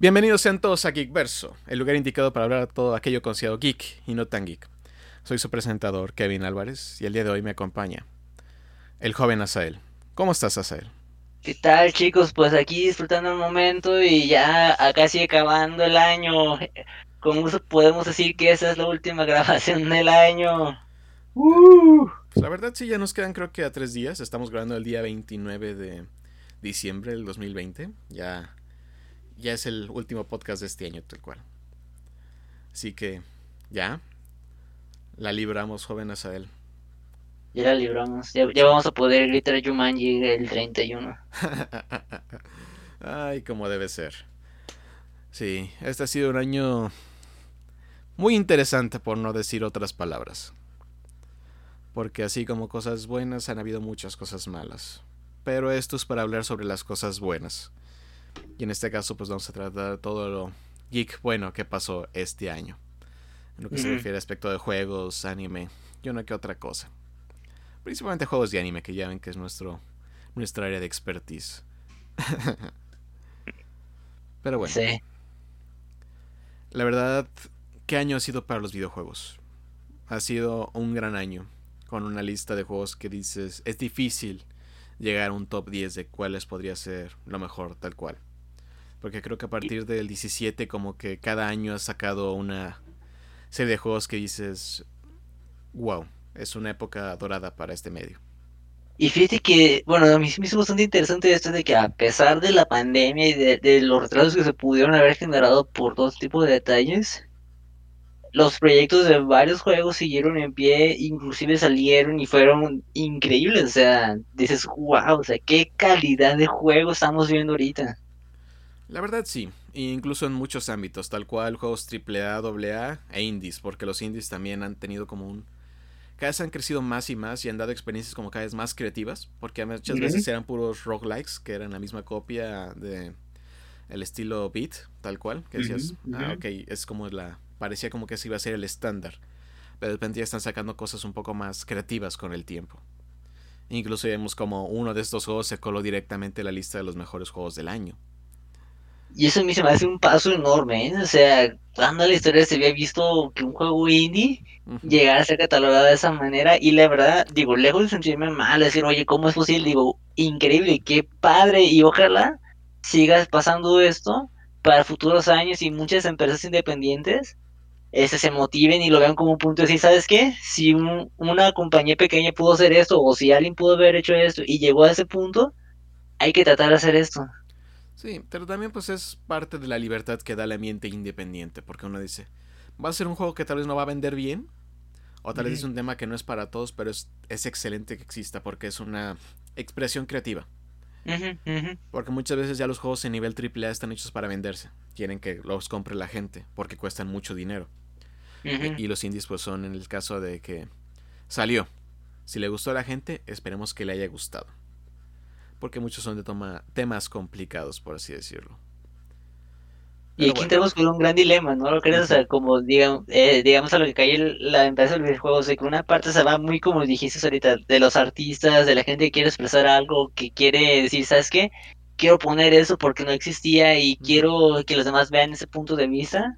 Bienvenidos sean todos a Geekverso, el lugar indicado para hablar de todo aquello considerado geek y no tan geek. Soy su presentador, Kevin Álvarez, y el día de hoy me acompaña el joven Asael. ¿Cómo estás, Asael? ¿Qué tal, chicos? Pues aquí disfrutando el momento y ya casi acabando el año. ¿Cómo podemos decir que esa es la última grabación del año? ¡Uh! La verdad sí, ya nos quedan creo que a tres días. Estamos grabando el día 29 de diciembre del 2020. Ya, ya es el último podcast de este año, tal cual. Así que, ya. La libramos, joven Asael. Ya la libramos. Ya, ya vamos a poder gritar Jumanji el 31. Ay, como debe ser. Sí, este ha sido un año muy interesante, por no decir otras palabras. Porque así como cosas buenas, han habido muchas cosas malas. Pero esto es para hablar sobre las cosas buenas. Y en este caso, pues vamos a tratar todo lo geek bueno que pasó este año. En lo que se refiere a aspecto de juegos, anime y una que otra cosa. Principalmente juegos de anime, que ya ven que es nuestro, nuestra área de expertise. Pero bueno. Sí. La verdad, ¿qué año ha sido para los videojuegos? Ha sido un gran año, con una lista de juegos que dices, es difícil llegar a un top 10 de cuáles podría ser lo mejor tal cual. Porque creo que a partir del 17 como que cada año ha sacado una serie de juegos que dices, wow, es una época dorada para este medio. Y fíjate que, bueno, a mí me hizo bastante interesante esto de que a pesar de la pandemia y de, los retrasos que se pudieron haber generado por todo tipo de detalles, los proyectos de varios juegos siguieron en pie, inclusive salieron y fueron increíbles. O sea, dices, wow, o sea, qué calidad de juego estamos viendo ahorita. La verdad sí, incluso en muchos ámbitos, tal cual juegos AAA, AA e indies, porque los indies también han tenido como un cada vez han crecido más y más y han dado experiencias como cada vez más creativas, porque muchas veces eran puros roguelikes, que eran la misma copia de el estilo beat, tal cual, que decías, ah, ok, es como la, parecía como que ese iba a ser el estándar, pero de repente ya están sacando cosas un poco más creativas con el tiempo. Incluso vemos como uno de estos juegos se coló directamente en la lista de los mejores juegos del año. Y eso a mí se me hace un paso enorme, ¿eh? O sea, dando la historia se había visto que un juego indie llegara a ser catalogado de esa manera y la verdad, digo, lejos de sentirme mal, decir, oye, ¿cómo es posible? Digo, increíble, qué padre y ojalá sigas pasando esto para futuros años y muchas empresas independientes este, se motiven y lo vean como un punto de decir, ¿sabes qué? Si una compañía pequeña pudo hacer esto o si alguien pudo haber hecho esto y llegó a ese punto, hay que tratar de hacer esto. Sí, pero también pues es parte de la libertad que da el ambiente independiente, porque uno dice, va a ser un juego que tal vez no va a vender bien, o tal vez es un tema que no es para todos, pero es, es excelente que exista porque es una expresión creativa. Porque muchas veces ya los juegos en nivel AAA están hechos para venderse. Quieren que los compre la gente porque cuestan mucho dinero. Y los indies pues son en el caso de que salió. Si le gustó a la gente, esperemos que le haya gustado porque muchos son de toma, temas complicados, por así decirlo. y aquí tenemos un gran dilema, ¿no lo crees? O sea, como digamos, eh, digamos a lo que cae la empresa del videojuego, o sea, que una parte se va muy, como dijiste ahorita, de los artistas, de la gente que quiere expresar algo, que quiere decir, ¿sabes qué? Quiero poner eso porque no existía y quiero que los demás vean ese punto de vista.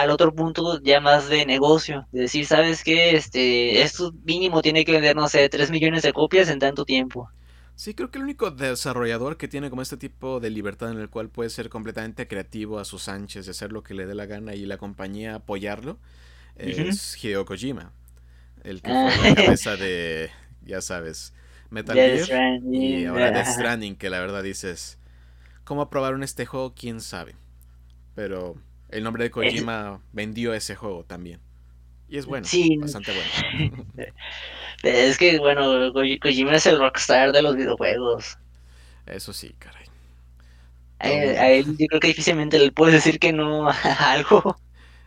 Al otro punto ya más de negocio, de decir, ¿sabes qué? Este, esto mínimo tiene que vender, no sé, 3 millones de copias en tanto tiempo. Sí, creo que el único desarrollador que tiene como este tipo de libertad en el cual puede ser completamente creativo a sus anchas y hacer lo que le dé la gana y la compañía apoyarlo es Hideo Kojima. El que fue la cabeza de, ya sabes, Metal Gear y ahora Death Stranding, que la verdad dices, ¿cómo aprobaron este juego? ¿Quién sabe? Pero el nombre de Kojima vendió ese juego también. Y es bueno, bastante bueno. es que, bueno, Kojima es el rockstar de los videojuegos. Eso sí, caray. A él, yo creo que difícilmente le puedes decir que no a algo.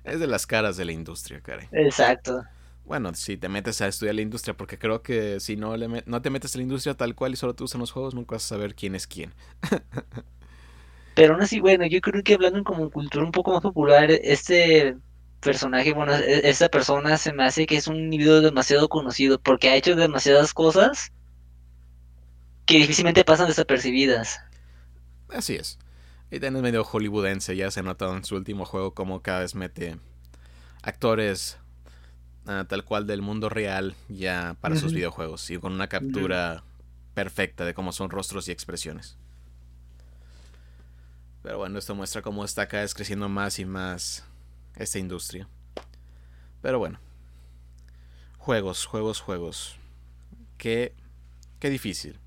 Es de las caras de la industria, caray. Exacto. Bueno, si te metes a estudiar la industria, porque creo que si no, le no te metes a la industria tal cual y solo te usan los juegos, nunca vas a saber quién es quién. Pero aún así, bueno, yo creo que hablando como cultura un poco más popular, este personaje, bueno, e-, esta persona se me hace que es un individuo demasiado conocido porque ha hecho demasiadas cosas que difícilmente pasan desapercibidas. Así es. Y también es medio hollywoodense, ya se ha notado en su último juego como cada vez mete actores ah, tal cual del mundo real ya para sus videojuegos y con una captura perfecta de cómo son rostros y expresiones. Pero bueno, esto muestra cómo está cada vez creciendo más y más esta industria. Pero bueno. Juegos, juegos, juegos. Qué, qué difícil.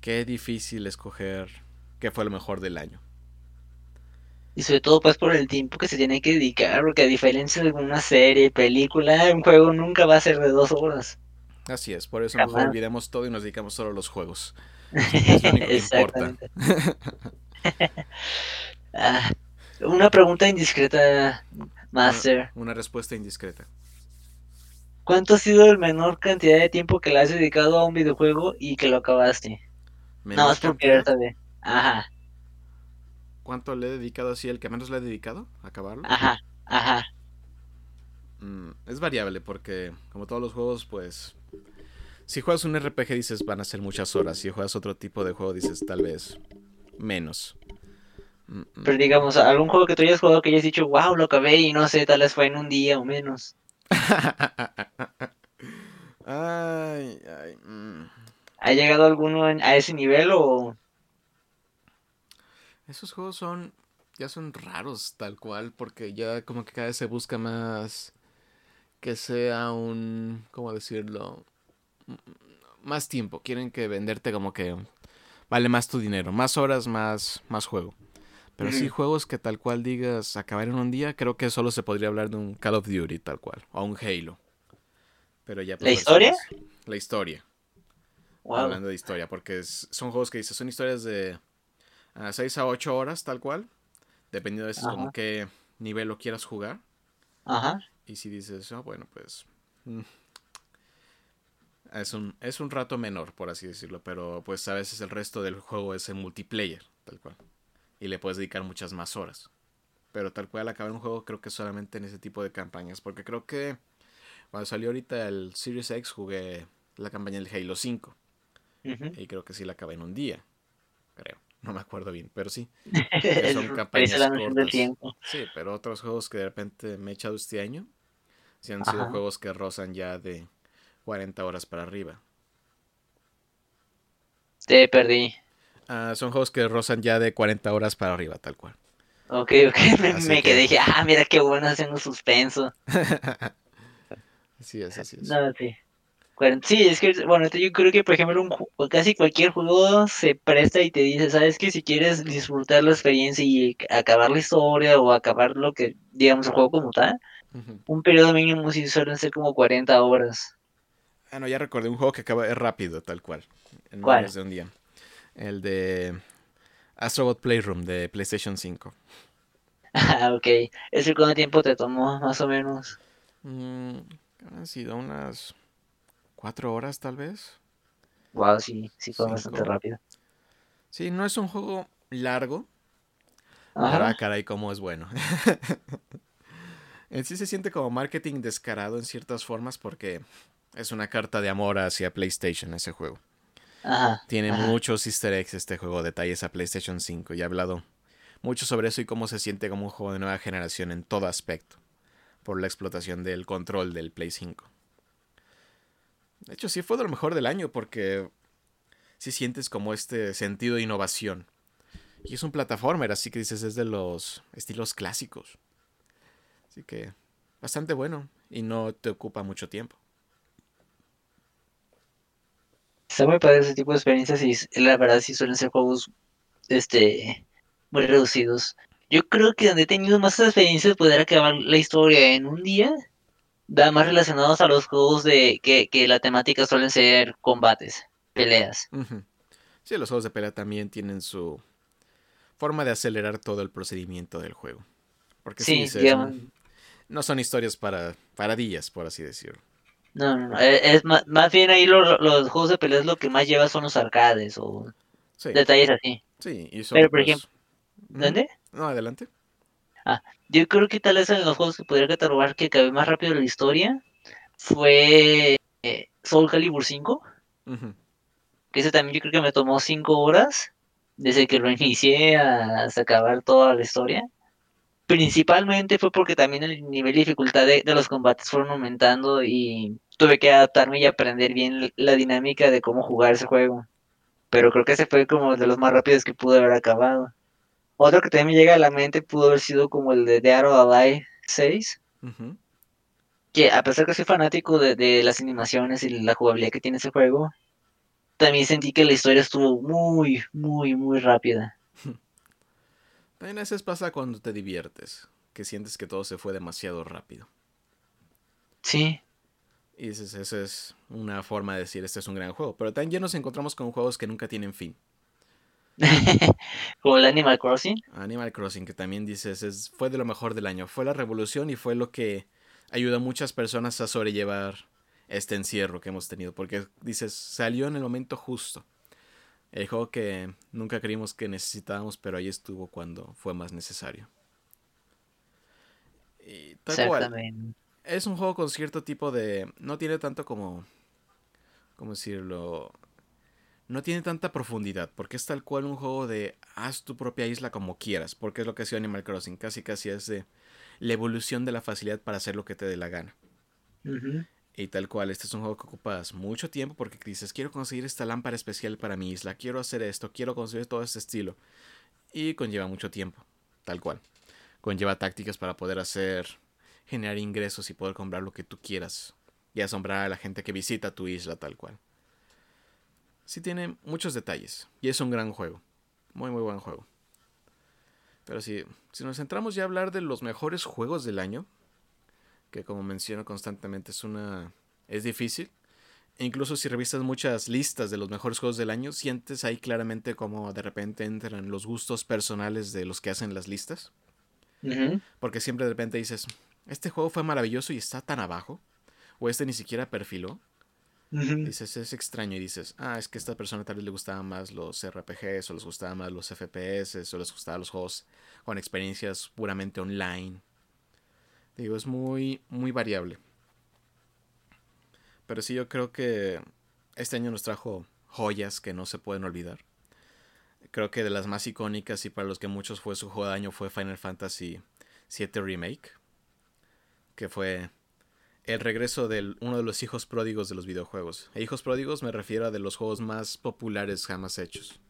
Qué difícil escoger qué fue lo mejor del año. Y sobre todo pues por el tiempo que se tiene que dedicar, porque a diferencia de una serie, película, un juego nunca va a ser de dos horas. Así es, por eso mejor Jamás. olvidemos todo y nos dedicamos solo a los juegos. Es lo único que importa. Ah, una pregunta indiscreta, Master. Una, una respuesta indiscreta. ¿Cuánto ha sido el menor cantidad de tiempo que le has dedicado a un videojuego y que lo acabaste? Menor Nada más por querer saber. Ajá, ¿Cuánto le he dedicado así? ¿El que menos le he dedicado? ¿A acabarlo? ajá, ajá. Mm, es variable porque, como todos los juegos, pues. Si juegas un RPG dices van a ser muchas horas. Si juegas otro tipo de juego dices tal vez menos. Pero digamos, algún juego que tú hayas jugado que hayas dicho, wow, lo acabé y no sé, tal vez fue en un día o menos. ay, ay. mm. ¿Ha llegado alguno a ese nivel o...? Esos juegos son. Ya son raros, tal cual, porque ya como que cada vez se busca más. Que sea un. ¿Cómo decirlo? Mm, Más tiempo. Quieren que venderte como que. Vale más tu dinero. Más horas, más, más juego. Pero sí, Ujú. juegos que tal cual digas acabar en un día, creo que solo se podría hablar de un Call of Duty, tal cual. O un Halo. Pero ya. ¿La historia? La historia. Wow. Hablando de historia, porque es- son juegos que dices, son historias de 6 a 8 horas, tal cual. Dependiendo de veces como qué nivel lo quieras jugar. Ajá. Y si dices, ah, bueno, pues. Es un, es un rato menor, por así decirlo. Pero pues a veces el resto del juego es en multiplayer, tal cual. Y le puedes dedicar muchas más horas. Pero tal cual acabar un juego creo que solamente en ese tipo de campañas. Porque creo que cuando salió ahorita el Series X jugué la campaña del Halo 5. Ujú. Y creo que sí la acabé en un día. Creo. No me acuerdo bien, pero sí. Son campañas cortas. Sí, pero otros juegos que de repente me he echado este año. Sí han sido juegos que rozan ya de 40 horas para arriba. Te perdí. Ah, son juegos que rozan ya de 40 horas para arriba, tal cual. Ok, ok, me, Así me que- quedé, dije, ah, mira qué bueno haciendo suspenso. Así es, así es. No, sí. Sí, es que, bueno, yo creo que, por ejemplo, un casi cualquier juego se presta y te dice, ¿sabes que Si quieres disfrutar la experiencia y acabar la historia o acabar lo que, digamos, el juego como tal, un periodo mínimo sí suelen ser como 40 horas. Ah, no, ya recordé un juego que acaba es rápido, tal cual. En ¿Cuál? menos de un día. El de Astrobot Playroom de PlayStation 5. Ah, ok. ¿Ese cuánto tiempo te tomó, más o menos? Mm, han sido unas 4 horas, tal vez. Wow, sí, sí fue bastante rápido. Sí, no es un juego largo. Ah, Ajá. caray, cómo es bueno. en sí se siente como marketing descarado en ciertas formas porque es una carta de amor hacia PlayStation ese juego. Ajá. Tiene ajá. muchos easter eggs este juego, detalles a PlayStation 5 y he hablado mucho sobre eso y cómo se siente como un juego de nueva generación en todo aspecto por la explotación del control del Play 5. De hecho, sí fue de lo mejor del año porque sí sientes como este sentido de innovación. Y es un plataformer, así que dices, es de los estilos clásicos. Así que bastante bueno y no te ocupa mucho tiempo. Está muy padre ese tipo de experiencias y la verdad sí suelen ser juegos este muy reducidos. Yo creo que donde he tenido más experiencias de poder acabar la historia en un día, va más relacionados a los juegos de que, que la temática suelen ser combates, peleas. Sí, los juegos de pelea también tienen su forma de acelerar todo el procedimiento del juego. Porque sí, Sí, dices, digamos, "Mm, no son historias para, para días, por así decirlo. No, no, no, e- es más, más bien ahí lo- lo- los juegos de peleas lo que más lleva son los arcades o Sí, detalles así. sí, y son Pero, por pues, ejemplo. ¿dónde? No, adelante. Yo creo que tal vez en los juegos que podría catalogar que acabé más rápido la historia fue eh, Soul Calibur 5, Ujú. que ese también yo creo que me tomó 5 horas desde que lo inicié hasta acabar toda la historia. Principalmente fue porque también el nivel de dificultad de, de los combates fueron aumentando y tuve que adaptarme y aprender bien la dinámica de cómo jugar ese juego. Pero creo que ese fue como de los más rápidos que pude haber acabado. Otro que también me llega a la mente pudo haber sido como el de Dead or Alive 6. Ujú. Que a pesar que soy fanático de, de las animaciones y la jugabilidad que tiene ese juego, también sentí que la historia estuvo muy, muy, muy rápida. También a veces pasa cuando te diviertes, que sientes que todo se fue demasiado rápido. Sí, Y dices, esa es una forma de decir, este es un gran juego. Pero también nos encontramos con juegos que nunca tienen fin. como el Animal Crossing. Animal Crossing, que también dices, es, fue de lo mejor del año. Fue la revolución y fue lo que ayudó a muchas personas a sobrellevar este encierro que hemos tenido. Porque dices, salió en el momento justo. El juego que nunca creímos que necesitábamos, pero ahí estuvo cuando fue más necesario. Y tal cual. Exactamente. Es un juego con cierto tipo de... No tiene tanto como... ¿Cómo decirlo? No tiene tanta profundidad, porque es tal cual un juego de haz tu propia isla como quieras, porque es lo que ha sido Animal Crossing, casi casi es de la evolución de la facilidad para hacer lo que te dé la gana. Ujú. Y tal cual, este es un juego que ocupas mucho tiempo porque dices, quiero conseguir esta lámpara especial para mi isla, quiero hacer esto, quiero conseguir todo este estilo. Y conlleva mucho tiempo, tal cual. Conlleva tácticas para poder hacer, generar ingresos y poder comprar lo que tú quieras. Y asombrar a la gente que visita tu isla, tal cual. Sí tiene muchos detalles. Y es un gran juego. Muy, muy buen juego. Pero si, si nos centramos ya a hablar de los mejores juegos del año, que como menciono constantemente es una... es difícil. E incluso si revisas muchas listas de los mejores juegos del año, sientes ahí claramente cómo de repente entran los gustos personales de los que hacen las listas. Porque siempre de repente dices, este juego fue maravilloso y está tan abajo. O este ni siquiera perfiló. Dices, es extraño y dices, ah, es que a esta persona tal vez le gustaban más los RPGs o les gustaban más los FPS o les gustaban los juegos con experiencias puramente online. Digo, es muy, muy variable. Pero sí, yo creo que este año nos trajo joyas que no se pueden olvidar. Creo que de las más icónicas y para los que muchos fue su juego de año fue Final Fantasy VII Remake. Que fue el regreso de uno de los hijos pródigos de los videojuegos. E hijos pródigos me refiero a de los juegos más populares jamás hechos.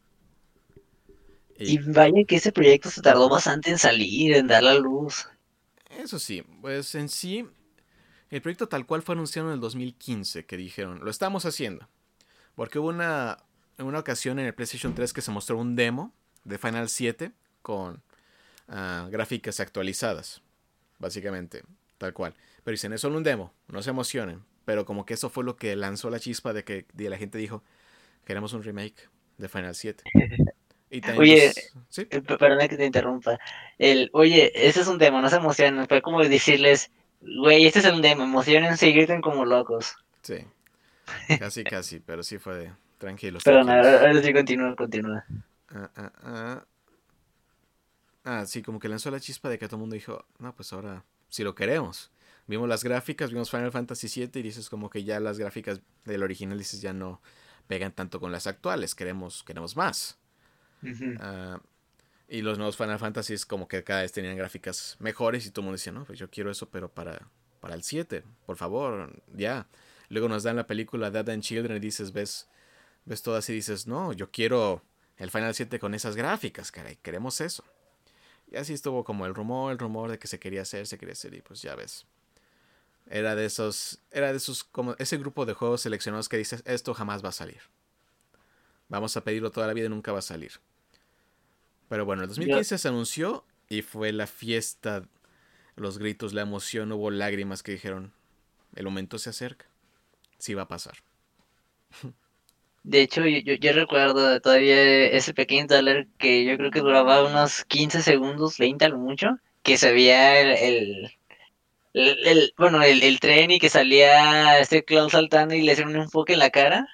Y Y vaya que ese proyecto se tardó bastante en salir, en dar la luz. Eso sí, pues en sí, el proyecto tal cual fue anunciado en el 2015, que dijeron, lo estamos haciendo. Porque hubo una, una ocasión en el PlayStation 3 que se mostró un demo de Final 7 con ah, gráficas actualizadas, básicamente, tal cual. Pero dicen, es solo un demo, no se emocionen. Pero como que eso fue lo que lanzó la chispa de que de la gente dijo, queremos un remake de Final 7. Oye, sí, eh, perdona que te interrumpa. El, oye, ese es un demo, no se emocionen. Fue como decirles, güey, este es un demo, emocionense y griten como locos. sí, casi, casi, pero sí fue de, tranquilos, Perdona, tranquilos. ahora sí continúa, continúa. Ah, ah, ah. Ah, sí, como que lanzó la chispa de que todo el mundo dijo, no, pues ahora si lo queremos. Vimos las gráficas, vimos Final Fantasy VII y dices como que ya las gráficas del original dices ya no pegan tanto con las actuales, queremos, queremos más. Ah, y los nuevos Final Fantasy como que cada vez tenían gráficas mejores y todo el mundo decía, no, pues yo quiero eso, pero para, para el 7, por favor, ya. Luego nos dan la película Dead and Children y dices, ves, ves todo y dices, no, yo quiero el Final 7 con esas gráficas, caray, queremos eso. Y así estuvo como el rumor, el rumor de que se quería hacer, se quería hacer y pues ya ves. Era de esos, era de esos, como ese grupo de juegos seleccionados que dices, esto jamás va a salir. Vamos a pedirlo toda la vida y nunca va a salir. Pero bueno, el Yo, 2015 se anunció y fue la fiesta, los gritos, la emoción, hubo lágrimas que dijeron, el momento se acerca, sí va a pasar. de hecho, yo, yo, yo recuerdo todavía ese pequeño trailer que yo creo que duraba unos 15 segundos, 20 a lo mucho, que se veía el, el, el- el- bueno, el, el tren y que salía este clown saltando y le hacían un enfoque en la cara.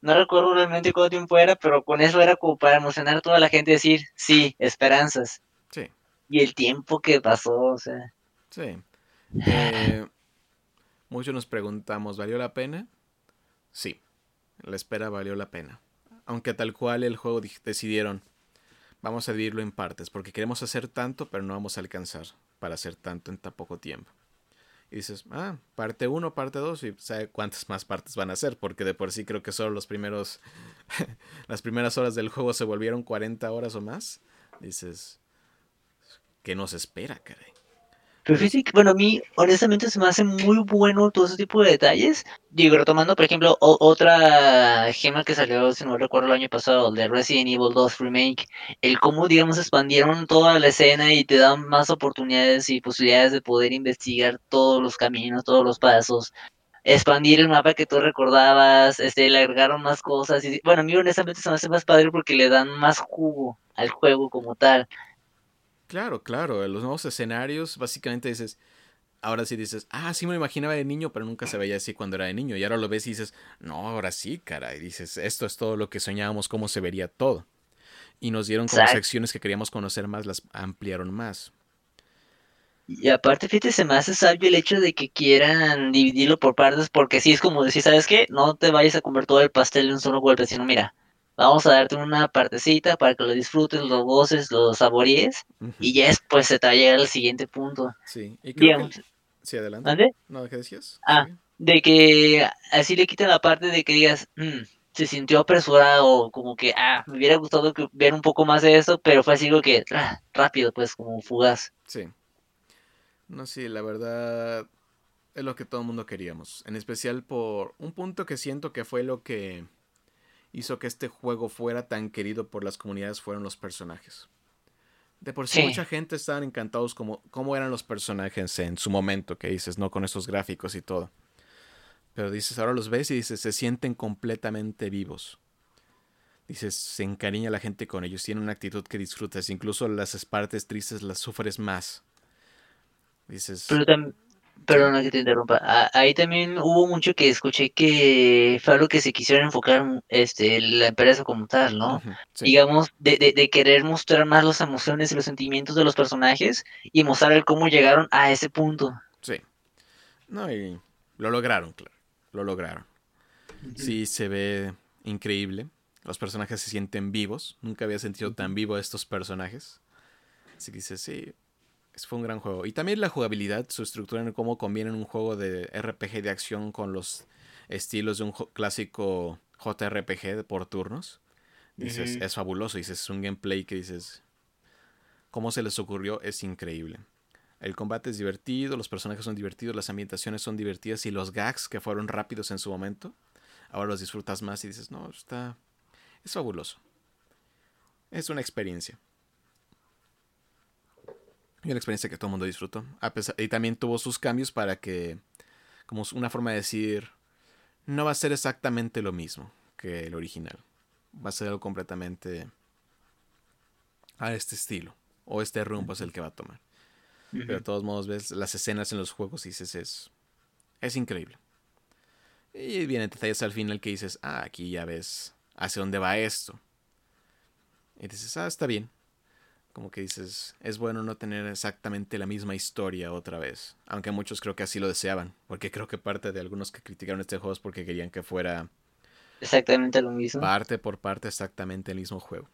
No recuerdo realmente cuánto tiempo era, pero con eso era como para emocionar a toda la gente y decir, sí, esperanzas. Sí, Y el tiempo que pasó, o sea, sí. Eh, muchos nos preguntamos, ¿valió la pena? Sí, la espera valió la pena. Aunque tal cual el juego di- decidieron, vamos a dividirlo en partes, porque queremos hacer tanto, pero no vamos a alcanzar para hacer tanto en tan poco tiempo. Y dices, ah, parte 1, parte 2, y sabe cuántas más partes van a ser, porque de por sí creo que solo los primeros, las primeras horas del juego se volvieron 40 horas o más. Dices, ¿qué nos espera, caray? Pero fíjate bueno, a mí honestamente se me hace muy bueno todo ese tipo de detalles. Digo, retomando, por ejemplo, otra gema que salió, si no recuerdo, el año pasado, de Resident Evil 2 Remake, el cómo, digamos, expandieron toda la escena y te dan más oportunidades y posibilidades de poder investigar todos los caminos, todos los pasos, expandir el mapa que tú recordabas, este, le agregaron más cosas. Y, bueno, a mí honestamente se me hace más padre porque le dan más jugo al juego como tal. Claro, claro, los nuevos escenarios, básicamente dices, ahora sí dices, ah, sí me lo imaginaba de niño, pero nunca se veía así cuando era de niño. Y ahora lo ves y dices, no, ahora sí, cara. Y dices, esto es todo lo que soñábamos, cómo se vería todo. Y nos dieron como secciones que queríamos conocer más, las ampliaron más. Y aparte, fíjate, se me hace sabio el hecho de que quieran dividirlo por partes, porque sí es como decir, ¿sabes qué? No te vayas a comer todo el pastel de un solo golpe, sino mira, vamos a darte una partecita para que lo disfrutes, lo goces, lo saborees y ya después se te va a llegar al siguiente punto. Sí, y creo que... Sí, adelante. No, ¿qué decías? Ah, de que así le quitan la parte de que digas, mm, se sintió apresurado, como que, ah, me hubiera gustado que ver un poco más de eso, pero fue así que, ah, rápido, pues, como fugaz. Sí. No, sí, la verdad es lo que todo el mundo queríamos, en especial por un punto que siento que fue lo que hizo que este juego fuera tan querido por las comunidades fueron los personajes. De por sí, mucha gente estaban encantados como cómo eran los personajes en su momento, que dices, no con esos gráficos y todo. Pero dices, ahora los ves y dices, se sienten completamente vivos. Dices, se encariña la gente con ellos, tienen una actitud que disfrutas, incluso las partes tristes las sufres más. Dices, Perdona que te interrumpa. ahí también hubo mucho que escuché que fue algo que se quisieron enfocar este, la empresa como tal, ¿no? Digamos, de, de, querer mostrar más las emociones y los sentimientos de los personajes y mostrar el cómo llegaron a ese punto. Sí. No, y lo lograron, claro. Lo lograron. Sí, se ve increíble. Los personajes se sienten vivos. Nunca había sentido tan vivo a estos personajes. Así que dice, sí, fue un gran juego. Y también la jugabilidad, su estructura en cómo conviene un juego de RPG de acción con los estilos de un clásico JRPG por turnos. Dices, es fabuloso. Dices, es un gameplay que dices, cómo se les ocurrió, es increíble. El combate es divertido, los personajes son divertidos, las ambientaciones son divertidas y los gags que fueron rápidos en su momento, ahora los disfrutas más y dices, no, está... Es fabuloso. Es una experiencia. Y una experiencia que todo el mundo disfrutó. A pesar, y también tuvo sus cambios para que, como una forma de decir, no va a ser exactamente lo mismo que el original. Va a ser algo completamente a este estilo. O este rumbo es el que va a tomar. Pero de todos modos ves las escenas en los juegos y dices, es, es increíble. Y vienen detalles al final que dices, ah, aquí ya ves hacia dónde va esto. Y dices, ah, está bien como que dices, es bueno no tener exactamente la misma historia otra vez. Aunque muchos creo que así lo deseaban. Porque creo que parte de algunos que criticaron este juego es porque querían que fuera... Exactamente lo mismo. Parte por parte exactamente el mismo juego.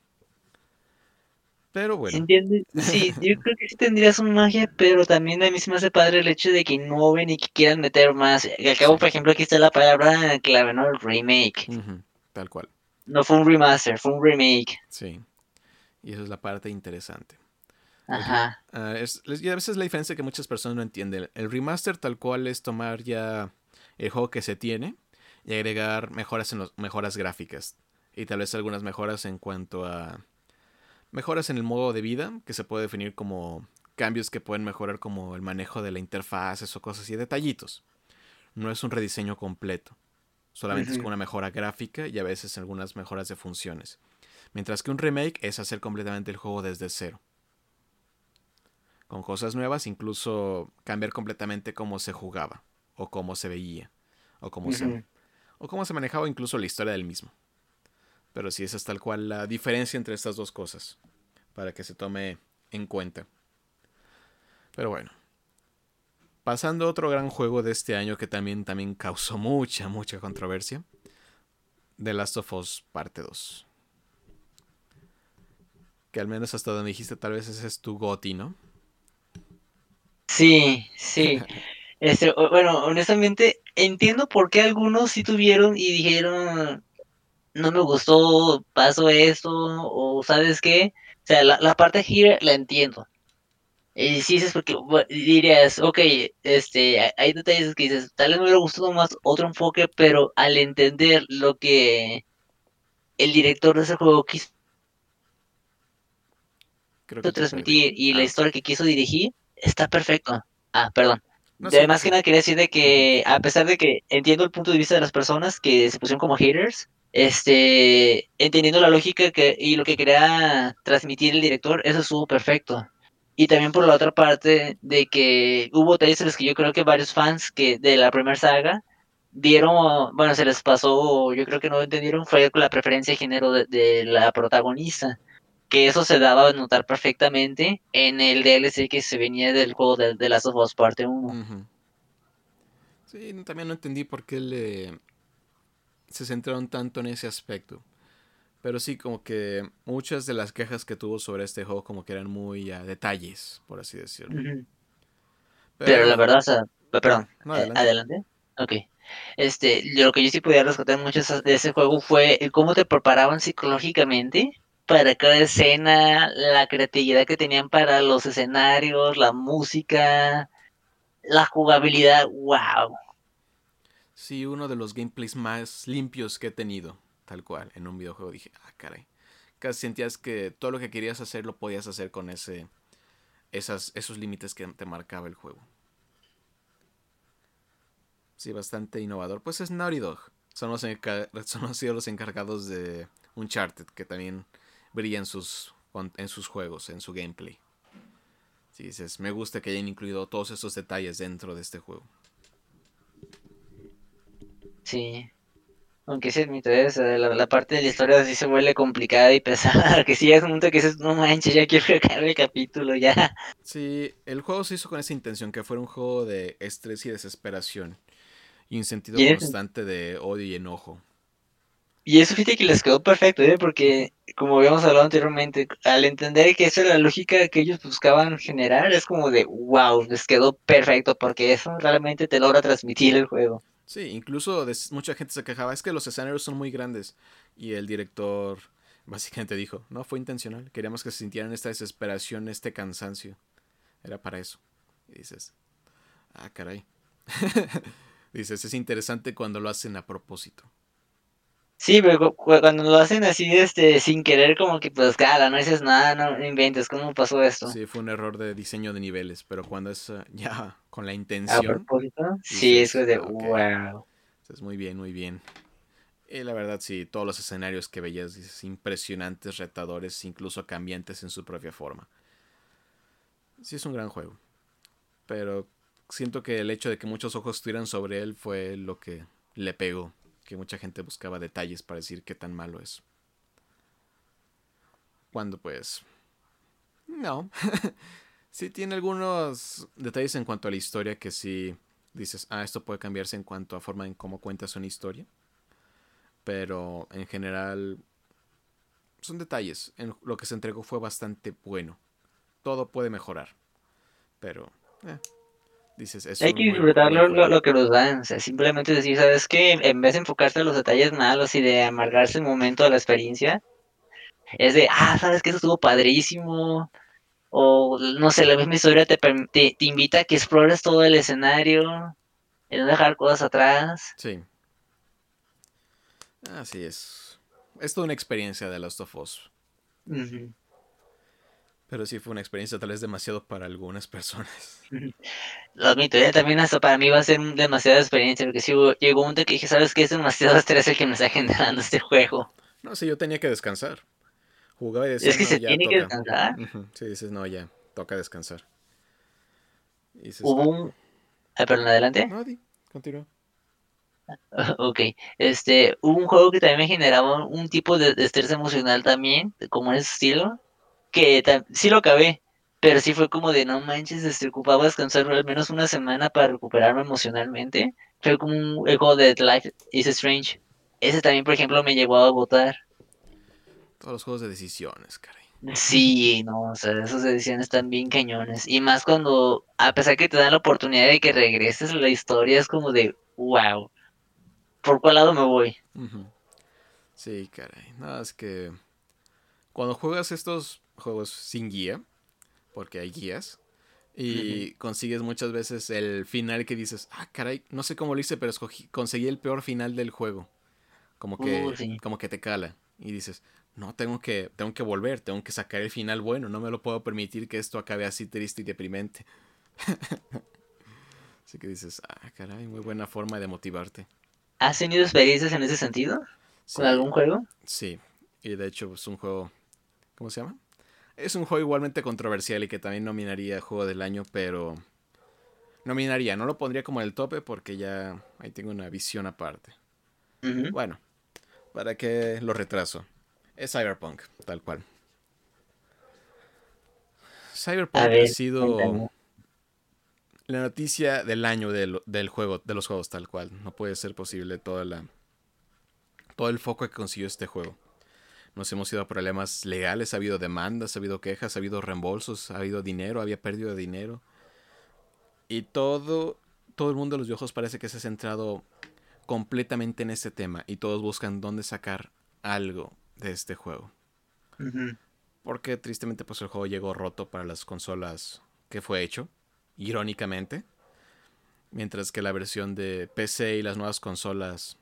Pero bueno. ¿Entiendes? Sí, yo creo que sí tendría su magia, pero también a mí se me hace padre el hecho de que innoven y que quieran meter más. Al cabo, por ejemplo, aquí está la palabra clave, ¿no? Remake. tal cual. No fue un remaster, fue un remake. Sí. Y esa es la parte interesante. Ajá. Ah, es, y a veces la diferencia que muchas personas no entienden. El remaster tal cual es tomar ya el juego que se tiene y agregar mejoras en los, mejoras gráficas. Y tal vez algunas mejoras en cuanto a mejoras en el modo de vida, que se puede definir como cambios que pueden mejorar como el manejo de la interfaz o cosas así, detallitos. No es un rediseño completo. Solamente es como una mejora gráfica y a veces algunas mejoras de funciones. Mientras que un remake es hacer completamente el juego desde cero. Con cosas nuevas, incluso cambiar completamente cómo se jugaba, o cómo se veía, o cómo, se, o cómo se manejaba incluso la historia del mismo. Pero sí, esa es tal cual la diferencia entre estas dos cosas, para que se tome en cuenta. Pero bueno. Pasando a otro gran juego de este año que también, también causó mucha, mucha controversia. The Last of Us Parte 2. Que al menos hasta donde dijiste, tal vez ese es tu goti, ¿no? Sí, sí. Este, bueno, honestamente, entiendo por qué algunos sí tuvieron y dijeron, no me gustó, pasó esto, o sabes qué. O sea, la, la parte gira la entiendo. Y si dices, porque dirías, ok, este, hay detalles que dices, tal vez me hubiera gustado más otro enfoque, pero al entender lo que el director de ese juego quiso transmitir y la ah. historia que quiso dirigir, está perfecto. Ah, perdón. Además que nada quería decir de que, a pesar de que entiendo el punto de vista de las personas que se pusieron como haters, este, entendiendo la lógica que, y lo que quería transmitir el director, eso estuvo perfecto. Y también por la otra parte de que hubo detalles en los que yo creo que varios fans que de la primera saga vieron, bueno, se les pasó, yo creo que no entendieron, fue la preferencia de género de, la protagonista. Que eso se daba a notar perfectamente en el DLC que se venía del juego de, de Last of Us Parte 1. Sí, también no entendí por qué le se centraron tanto en ese aspecto. Pero sí, como que muchas de las quejas que tuvo sobre este juego como que eran muy a detalles, por así decirlo. Pero, la verdad, o sea, perdón, eh, adelante. Ok. Este, lo que yo sí podía rescatar mucho de ese juego fue cómo te preparaban psicológicamente para cada escena, la creatividad que tenían para los escenarios, la música, la jugabilidad, wow. Sí, uno de los gameplays más limpios que he tenido, tal cual, en un videojuego. Dije, ah, caray. Casi sentías que todo lo que querías hacer lo podías hacer con ese, esas, esos límites que te marcaba el juego. Sí, bastante innovador. Pues es Naughty Dog. Son los, encargados de Uncharted, que también brilla en sus, en sus juegos, en su gameplay. Sí, dices, me gusta que hayan incluido todos esos detalles dentro de este juego. Sí. Aunque se admite eso, la, la, parte de la historia sí se vuelve complicada y pesada, que sí es un momento que dices, no manches, ya quiero acabar el capítulo, ya. Sí, el juego se hizo con esa intención, que fuera un juego de estrés y desesperación, y un sentido constante de odio y enojo. Y eso fíjate que les quedó perfecto, ¿eh? porque como habíamos hablado anteriormente, al entender que esa era la lógica que ellos buscaban generar, es como de, wow, les quedó perfecto, porque eso realmente te logra transmitir el juego. Sí, incluso mucha gente se quejaba, es que los escenarios son muy grandes. Y el director básicamente dijo, no, fue intencional, queríamos que se sintieran esta desesperación, este cansancio. Era para eso. Y dices, ah, caray. dices, es interesante cuando lo hacen a propósito. Sí, pero cuando lo hacen así, este, sin querer, como que pues cara, no dices nada, no inventes, ¿cómo pasó esto? Sí, fue un error de diseño de niveles, pero cuando es ah, ya con la intención. sí, eso es de wow. Es muy bien, muy bien. Y la verdad, sí, todos los escenarios que veías, dices, impresionantes, retadores, incluso cambiantes en su propia forma. Sí, es un gran juego. Pero siento que el hecho de que muchos ojos estuvieran sobre él fue lo que le pegó que mucha gente buscaba detalles para decir qué tan malo es. Cuando pues... No. sí tiene algunos detalles en cuanto a la historia que sí dices, ah, esto puede cambiarse en cuanto a forma en cómo cuentas una historia. Pero en general son detalles. En lo que se entregó fue bastante bueno. Todo puede mejorar. Pero... Eh, hay que disfrutar lo, que nos dan, o sea, simplemente decir, ¿sabes qué? En vez de enfocarse en los detalles malos y de amargarse el momento de la experiencia, es de, ah, ¿sabes qué? Eso estuvo padrísimo. O, no sé, la misma historia te, te, invita a que explores todo el escenario, y no dejar cosas atrás. Sí. Así es. Es toda una experiencia de Last of Us. Pero sí fue una experiencia tal vez demasiado para algunas personas. Lo admito, ya también hasta para mí va a ser demasiada experiencia, porque si llegó un momento que dije, ¿sabes qué? Es demasiado estrés el que me está generando este juego. No, sí, yo tenía que descansar. Jugaba y decía, es que se tiene que descansar. Sí, dices, no, ya, toca descansar. Hubo un... Ah, perdón, adelante. No, continúa. Ok, este, hubo un juego que también me generaba un tipo de, de estrés emocional también, como ese estilo, que sí lo acabé, pero sí fue como de no manches, este, ocupaba descansar al menos una semana para recuperarme emocionalmente. Fue como un juego de Life is Strange. Ese también, por ejemplo, me llegó a agotar. Todos los juegos de decisiones, caray. Sí, no, o sea, esas ediciones están bien cañones. Y más cuando, a pesar que te dan la oportunidad de que regreses, la historia es como de, wow, ¿por cuál lado me voy? Sí, caray. No, es que cuando juegas estos juegos sin guía, porque hay guías, y consigues muchas veces el final que dices, ah, caray, no sé cómo lo hice, pero conseguí el peor final del juego. Como que, uh, como que te cala. Y dices, no, tengo que, tengo que volver, tengo que sacar el final bueno, no me lo puedo permitir que esto acabe así triste y deprimente. así que dices, ah, caray, muy buena forma de motivarte. ¿Has tenido experiencias en ese sentido? ¿Con algún juego? Sí, y de hecho es un juego, ¿cómo se llama? Es un juego igualmente controversial y que también nominaría Juego del Año, pero... Nominaría, no lo pondría como el tope porque ya ahí tengo una visión aparte. Bueno, ¿para qué lo retraso? Es Cyberpunk, tal cual. Cyberpunk ha sido la noticia del año del, juego, de los juegos, tal cual. No puede ser posible toda la, todo el foco que consiguió este juego. Nos hemos ido a problemas legales, ha habido demandas, ha habido quejas, ha habido reembolsos, ha habido dinero, había perdido dinero. Y todo, todo el mundo de los viejos parece que se ha centrado completamente en este tema y todos buscan dónde sacar algo de este juego. Porque tristemente pues el juego llegó roto para las consolas que fue hecho, irónicamente. Mientras que la versión de PC y las nuevas consolas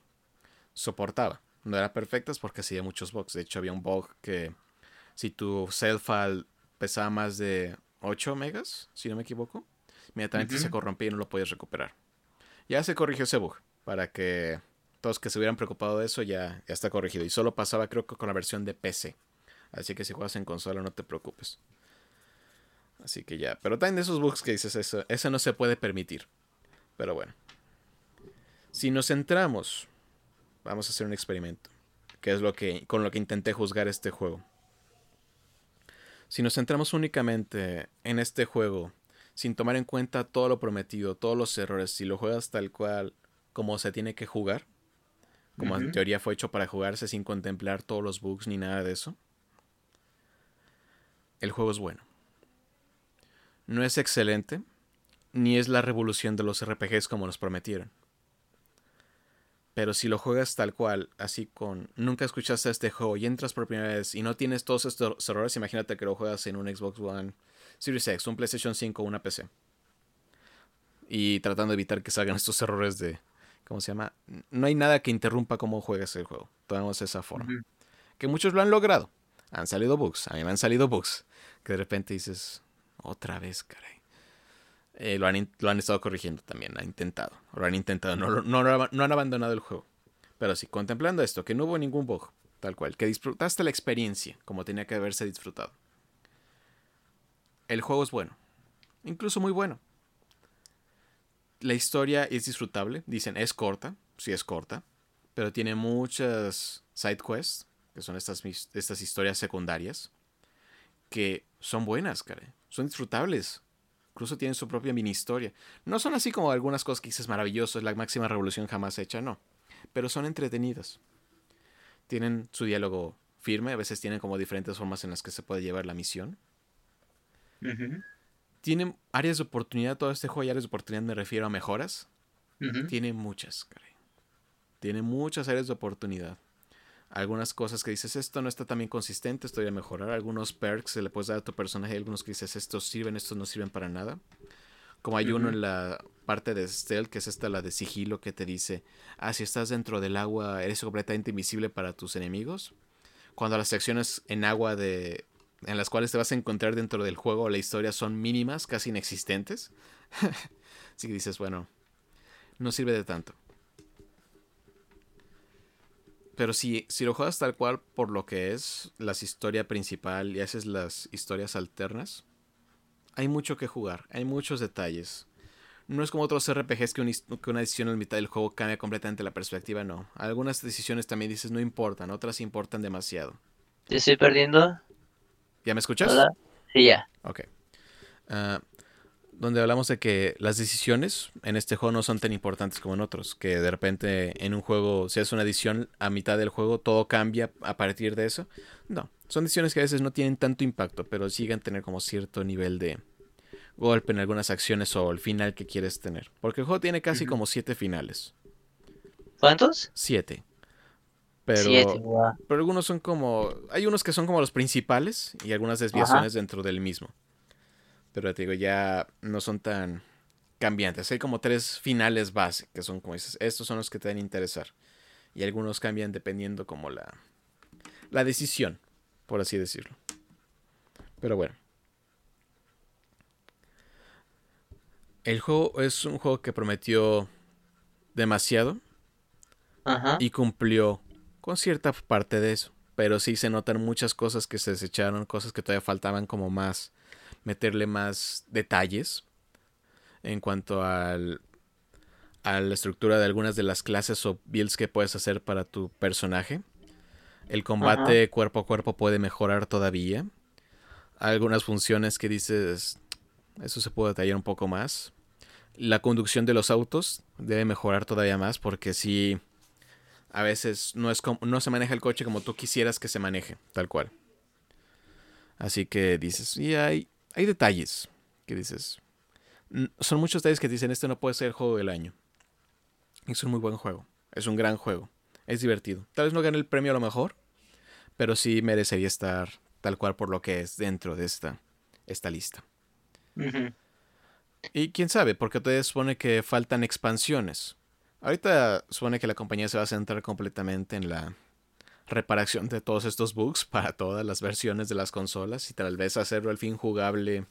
soportaba. No eran perfectas porque hacía muchos bugs. De hecho había un bug que si tu cell file pesaba más de 8 megas, si no me equivoco, inmediatamente se corrompía y no lo podías recuperar. Ya se corrigió ese bug para que todos que se hubieran preocupado de eso ya, ya está corregido. Y solo pasaba creo que con la versión de PC. Así que si juegas en consola no te preocupes. Así que ya. Pero también de esos bugs que dices eso, eso no se puede permitir. Pero bueno. Si nos centramos, vamos a hacer un experimento. Que es lo que, con lo que intenté juzgar este juego. Si nos centramos únicamente en este juego, sin tomar en cuenta todo lo prometido, todos los errores, si lo juegas tal cual como se tiene que jugar, como en teoría fue hecho para jugarse sin contemplar todos los bugs ni nada de eso. El juego es bueno. No es excelente, ni es la revolución de los RPGs como nos prometieron. Pero si lo juegas tal cual, así con nunca escuchaste este juego y entras por primera vez y no tienes todos estos errores, imagínate que lo juegas en un Xbox One, Series X, un PlayStation 5 o una PC. Y tratando de evitar que salgan estos errores de ¿cómo se llama? No hay nada que interrumpa cómo juegas el juego. Tomamos esa forma. Que muchos lo han logrado. Han salido bugs. A mí me han salido bugs. Que de repente dices, otra vez, caray. Eh, lo, han, lo han estado corrigiendo también. Han intentado. Lo han intentado. No, no, han abandonado el juego. Pero sí, contemplando esto, que no hubo ningún bug. Tal cual. Que disfrutaste la experiencia como tenía que haberse disfrutado. El juego es bueno. Incluso muy bueno la historia es disfrutable. Dicen, es corta. Sí, es corta. Pero tiene muchas side quests, que son estas, estas historias secundarias, que son buenas, cara. Son disfrutables. Incluso tienen su propia mini historia. No son así como algunas cosas que dices maravilloso, es la máxima revolución jamás hecha, no. Pero son entretenidas. Tienen su diálogo firme, a veces tienen como diferentes formas en las que se puede llevar la misión tiene áreas de oportunidad todo este juego y áreas de oportunidad me refiero a mejoras. Tiene muchas, caray. Tiene muchas áreas de oportunidad. Algunas cosas que dices, esto no está tan bien consistente, esto a mejorar. Algunos perks se le puedes dar a tu personaje, algunos que dices, estos sirven, estos no sirven para nada. Como hay uno en la parte de stealth, que es esta la de sigilo, que te dice, ah, si estás dentro del agua, eres completamente invisible para tus enemigos. Cuando las secciones en agua de en las cuales te vas a encontrar dentro del juego la historia son mínimas, casi inexistentes. Así que dices, bueno, no sirve de tanto. Pero si, si lo juegas tal cual por lo que es la historia principal y haces las historias alternas, hay mucho que jugar, hay muchos detalles. No es como otros RPGs que, que una decisión en mitad del juego cambia completamente la perspectiva, no. Algunas decisiones también dices no importan, otras importan demasiado. ¿Te estoy perdiendo? ¿Ya me escuchas? Sí, ya. Ok. Ah, donde hablamos de que las decisiones en este juego no son tan importantes como en otros, que de repente en un juego, si haces una edición a mitad del juego, todo cambia a partir de eso. No, son decisiones que a veces no tienen tanto impacto, pero siguen tener como cierto nivel de golpe en algunas acciones o el final que quieres tener. Porque el juego tiene casi como siete finales. ¿Cuántos? Siete. Pero, pero algunos son como. Hay unos que son como los principales y algunas desviaciones dentro del mismo. Pero te digo, ya no son tan cambiantes. Hay como tres finales base, que son como dices, estos son los que te deben interesar. Y algunos cambian dependiendo como la, la decisión, por así decirlo. Pero bueno. El juego es un juego que prometió demasiado. Y cumplió con cierta parte de eso. Pero sí se notan muchas cosas que se desecharon, cosas que todavía faltaban como más meterle más detalles en cuanto al, a la estructura de algunas de las clases o builds que puedes hacer para tu personaje. El combate cuerpo a cuerpo puede mejorar todavía. Algunas funciones que dices, eso se puede detallar un poco más. La conducción de los autos debe mejorar todavía más porque si a veces no, es no se maneja el coche como tú quisieras que se maneje, tal cual. Así que dices, y hay, hay detalles que dices. Son muchos detalles que dicen, este no puede ser el juego del año. Es un muy buen juego. Es un gran juego. Es divertido. Tal vez no gane el premio a lo mejor, pero sí merecería estar tal cual por lo que es dentro de esta, esta lista. Y quién sabe, porque todavía supone que faltan expansiones. Ahorita supone que la compañía se va a centrar completamente en la reparación de todos estos bugs para todas las versiones de las consolas y tal vez hacerlo al fin jugable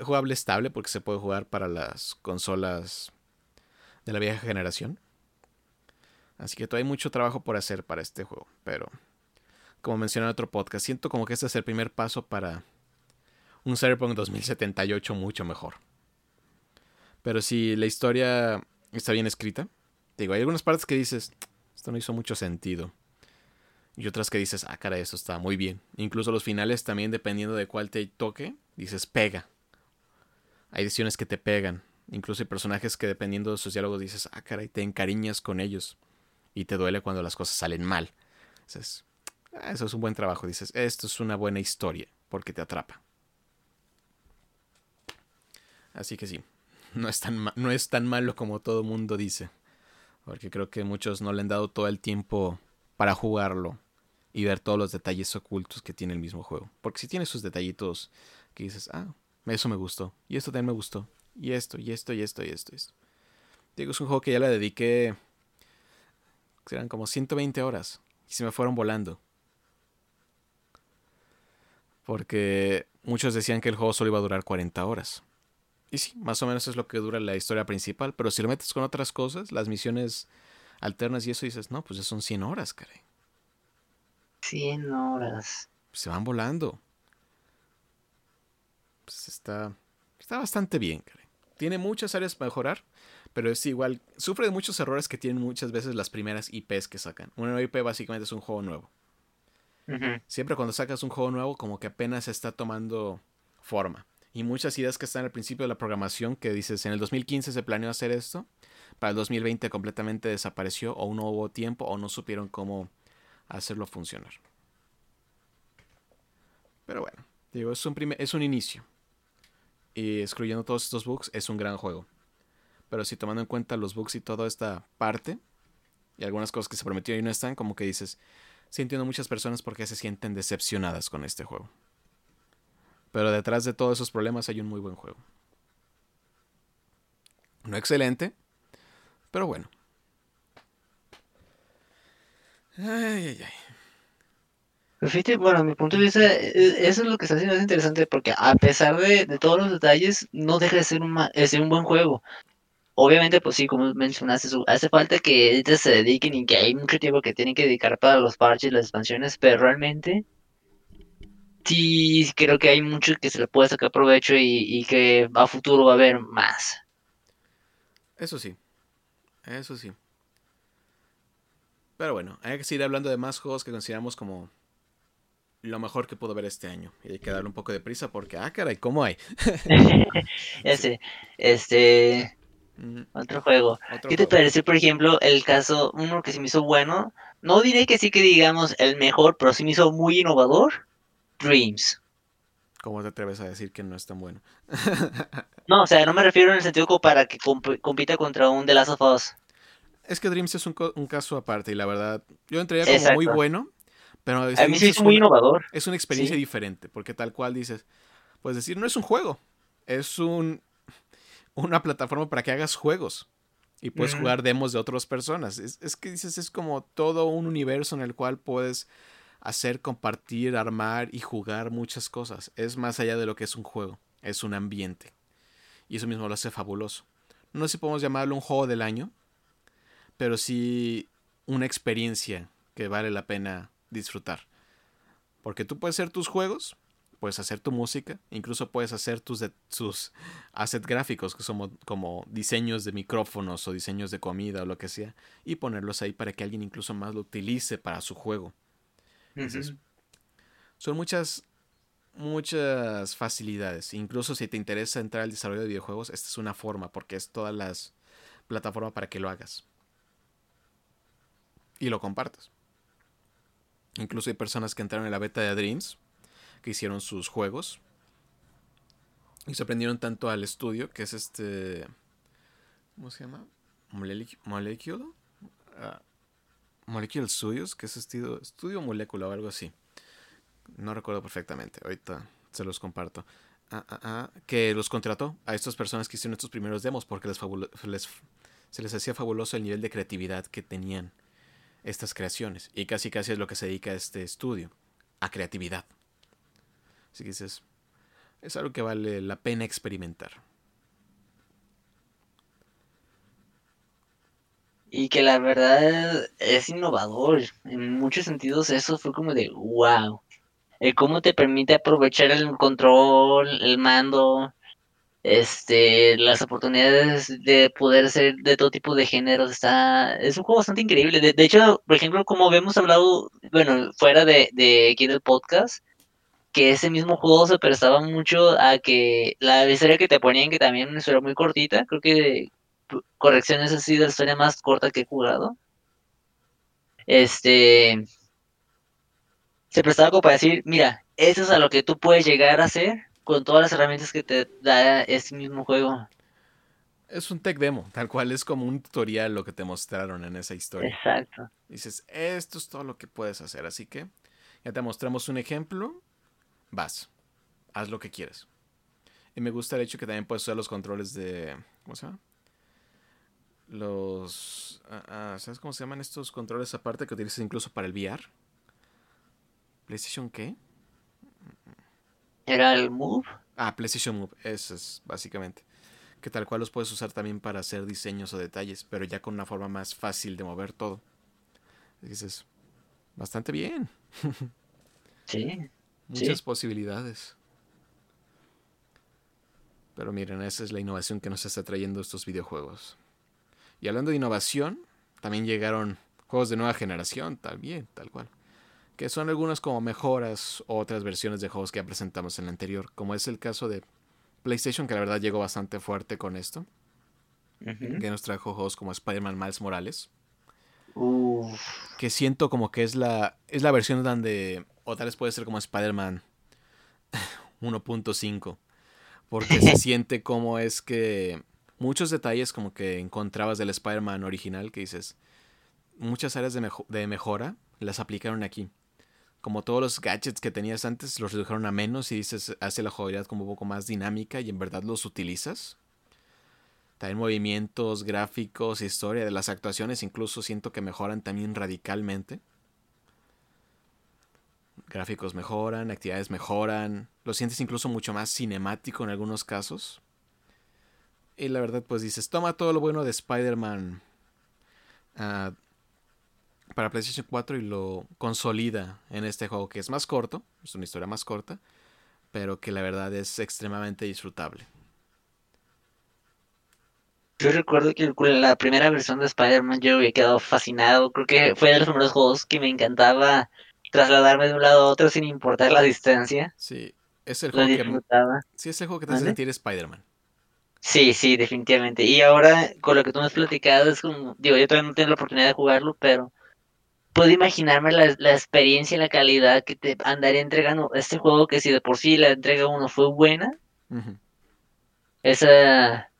jugable estable porque se puede jugar para las consolas de la vieja generación. Así que todavía hay mucho trabajo por hacer para este juego, pero como mencioné en otro podcast, siento como que este es el primer paso para un Cyberpunk 2078 mucho mejor. Pero si la historia está bien escrita, digo, hay algunas partes que dices, esto no hizo mucho sentido. Y otras que dices, ah, cara, eso está muy bien. Incluso los finales también, dependiendo de cuál te toque, dices, pega. Hay decisiones que te pegan. Incluso hay personajes que dependiendo de sus diálogos dices, ah, cara, y te encariñas con ellos. Y te duele cuando las cosas salen mal. Dices, ah, eso es un buen trabajo. Dices, esto es una buena historia, porque te atrapa. Así que sí, no es tan, no es tan malo como todo mundo dice. Porque creo que muchos no le han dado todo el tiempo para jugarlo y ver todos los detalles ocultos que tiene el mismo juego. Porque si tiene sus detallitos que dices, ah, eso me gustó, y esto también me gustó, y esto, y esto, y esto, y esto, y esto. Digo, es un juego que ya le dediqué, serán como 120 horas, y se me fueron volando. Porque muchos decían que el juego solo iba a durar 40 horas. Y sí, más o menos es lo que dura la historia principal, pero si lo metes con otras cosas, las misiones alternas y eso dices, no, pues ya son 100 horas, caray. 100 horas. Se van volando. Pues está, está bastante bien. Tiene muchas áreas para mejorar, pero es igual, sufre de muchos errores que tienen muchas veces las primeras IPs que sacan. Una IP básicamente es un juego nuevo. Siempre cuando sacas un juego nuevo, como que apenas está tomando forma. Y muchas ideas que están al principio de la programación, que dices, en el 2015 se planeó hacer esto, para el 2020 completamente desapareció o no hubo tiempo o no supieron cómo hacerlo funcionar. Pero bueno, digo, es un, es un inicio. Y excluyendo todos estos bugs, es un gran juego. Pero si tomando en cuenta los bugs y toda esta parte, y algunas cosas que se prometió y no están, como que dices, sí entiendo muchas personas porque se sienten decepcionadas con este juego. Pero detrás de todos esos problemas hay un muy buen juego. No excelente, pero bueno. Ay, ay, ay. Fíjate, bueno, mi punto de vista, e, eso es lo que está haciendo es interesante porque a pesar de, todos los detalles, no deja de ser un, ser un buen juego. Obviamente, pues sí, como mencionaste, hace falta que ellos se dediquen y que hay mucho tiempo que tienen que dedicar para los parches, las expansiones, pero realmente sí creo que hay mucho que se le puede sacar provecho y, y que a futuro va a haber más. Eso sí, eso sí. Pero bueno, hay que seguir hablando de más juegos que consideramos como lo mejor que puedo ver este año. Y hay que darle un poco de prisa porque, ah, caray, ¿cómo hay? Ese, este, otro juego. ¿Qué te parece, por ejemplo, el caso, uno que se me hizo bueno? No diré que sí que digamos el mejor, pero sí me hizo muy innovador. Dreams. ¿Cómo te atreves a decir que no es tan bueno? no, o sea, no me refiero en el sentido como para que compita contra un The Last of Us. Es que Dreams es un, caso aparte y la verdad, yo entraría como muy bueno, pero a mí sí es muy innovador. Es una experiencia diferente, porque tal cual dices, puedes decir, no es un juego, es un una plataforma para que hagas juegos y puedes jugar demos de otras personas. Es, es, que dices, es como todo un universo en el cual puedes hacer, compartir, armar y jugar muchas cosas. Es más allá de lo que es un juego, es un ambiente. Y eso mismo lo hace fabuloso. No sé si podemos llamarlo un juego del año, pero sí una experiencia que vale la pena disfrutar. Porque tú puedes hacer tus juegos, puedes hacer tu música, incluso puedes hacer tus, tus assets gráficos, que son como diseños de micrófonos o diseños de comida o lo que sea, y ponerlos ahí para que alguien incluso más lo utilice para su juego. son muchas, muchas facilidades. Incluso si te interesa entrar al desarrollo de videojuegos, esta es una forma, porque es todas las plataformas para que lo hagas y lo compartas. Incluso hay personas que entraron en la beta de Dreams, que hicieron sus juegos. Y se aprendieron tanto al estudio, que es este... ¿Cómo se llama? Molecule. Uh, Molecule Studios, que es estudio, estudio molécula o algo así. No recuerdo perfectamente, ahorita se los comparto. Ah, ah, que los contrató a estas personas que hicieron estos primeros demos porque les, se les hacía fabuloso el nivel de creatividad que tenían estas creaciones. Y casi casi es lo que se dedica a este estudio, a creatividad. Así que es, es algo que vale la pena experimentar. Y que la verdad es innovador. En muchos sentidos eso fue como de wow. El cómo te permite aprovechar el control, el mando, este, las oportunidades de poder ser de todo tipo de géneros, está, es un juego bastante increíble. De, hecho, por ejemplo, como habíamos hablado, bueno, fuera de, de aquí del podcast, que ese mismo juego se prestaba mucho a que la historia que te ponían, que también historia muy cortita, creo que correcciones así de la historia más corta que he jugado, este, se prestaba como para decir, mira, eso es a lo que tú puedes llegar a hacer con todas las herramientas que te da este mismo juego. Es un tech demo, tal cual es como un tutorial lo que te mostraron en esa historia. Exacto. Dices, esto es todo lo que puedes hacer, así que ya te mostramos un ejemplo, vas, haz lo que quieres. Y me gusta el hecho que también puedes usar los controles de... ¿Cómo se llama? Los... Ah, ah, ¿Sabes cómo se llaman estos controles aparte que utilizas incluso para el VR? ¿PlayStation qué? ¿Era el Move? Ah, PlayStation Move, eso es básicamente. Que tal cual los puedes usar también para hacer diseños o detalles, pero ya con una forma más fácil de mover todo. Dices, bastante bien. Sí. Muchas posibilidades. Pero miren, esa es la innovación que nos está trayendo estos videojuegos. Y hablando de innovación, también llegaron juegos de nueva generación, también, tal cual que son algunas como mejoras o otras versiones de juegos que ya presentamos en el anterior, como es el caso de PlayStation, que la verdad llegó bastante fuerte con esto, que nos trajo juegos como Spider-Man Miles Morales, que siento como que es la, es la versión donde, o tal vez puede ser como Spider-Man 1.5, porque se siente como es que muchos detalles como que encontrabas del Spider-Man original, que dices, muchas áreas de, de mejora las aplicaron aquí como todos los gadgets que tenías antes los redujeron a menos y dices, hace la jugabilidad como un poco más dinámica y en verdad los utilizas. También movimientos, gráficos, historia de las actuaciones incluso siento que mejoran también radicalmente. Gráficos mejoran, actividades mejoran, lo sientes incluso mucho más cinemático en algunos casos. Y la verdad pues dices, toma todo lo bueno de Spider-Man ah, para PlayStation 4 y lo consolida en este juego que es más corto, es una historia más corta, pero que la verdad es extremadamente disfrutable. Yo recuerdo que la primera versión de Spider-Man yo había quedado fascinado, creo que fue de los primeros juegos que me encantaba trasladarme de un lado a otro sin importar la distancia. Sí, es el juego que, sí, es el juego que te hace ¿Mande? sentir Spider-Man. Sí, sí, definitivamente. Y ahora, con lo que tú me has platicado, es como, digo, yo todavía no tengo la oportunidad de jugarlo, pero puedo imaginarme la, la experiencia y la calidad que te andaría entregando este juego, que si de por sí la entrega uno fue buena, esa,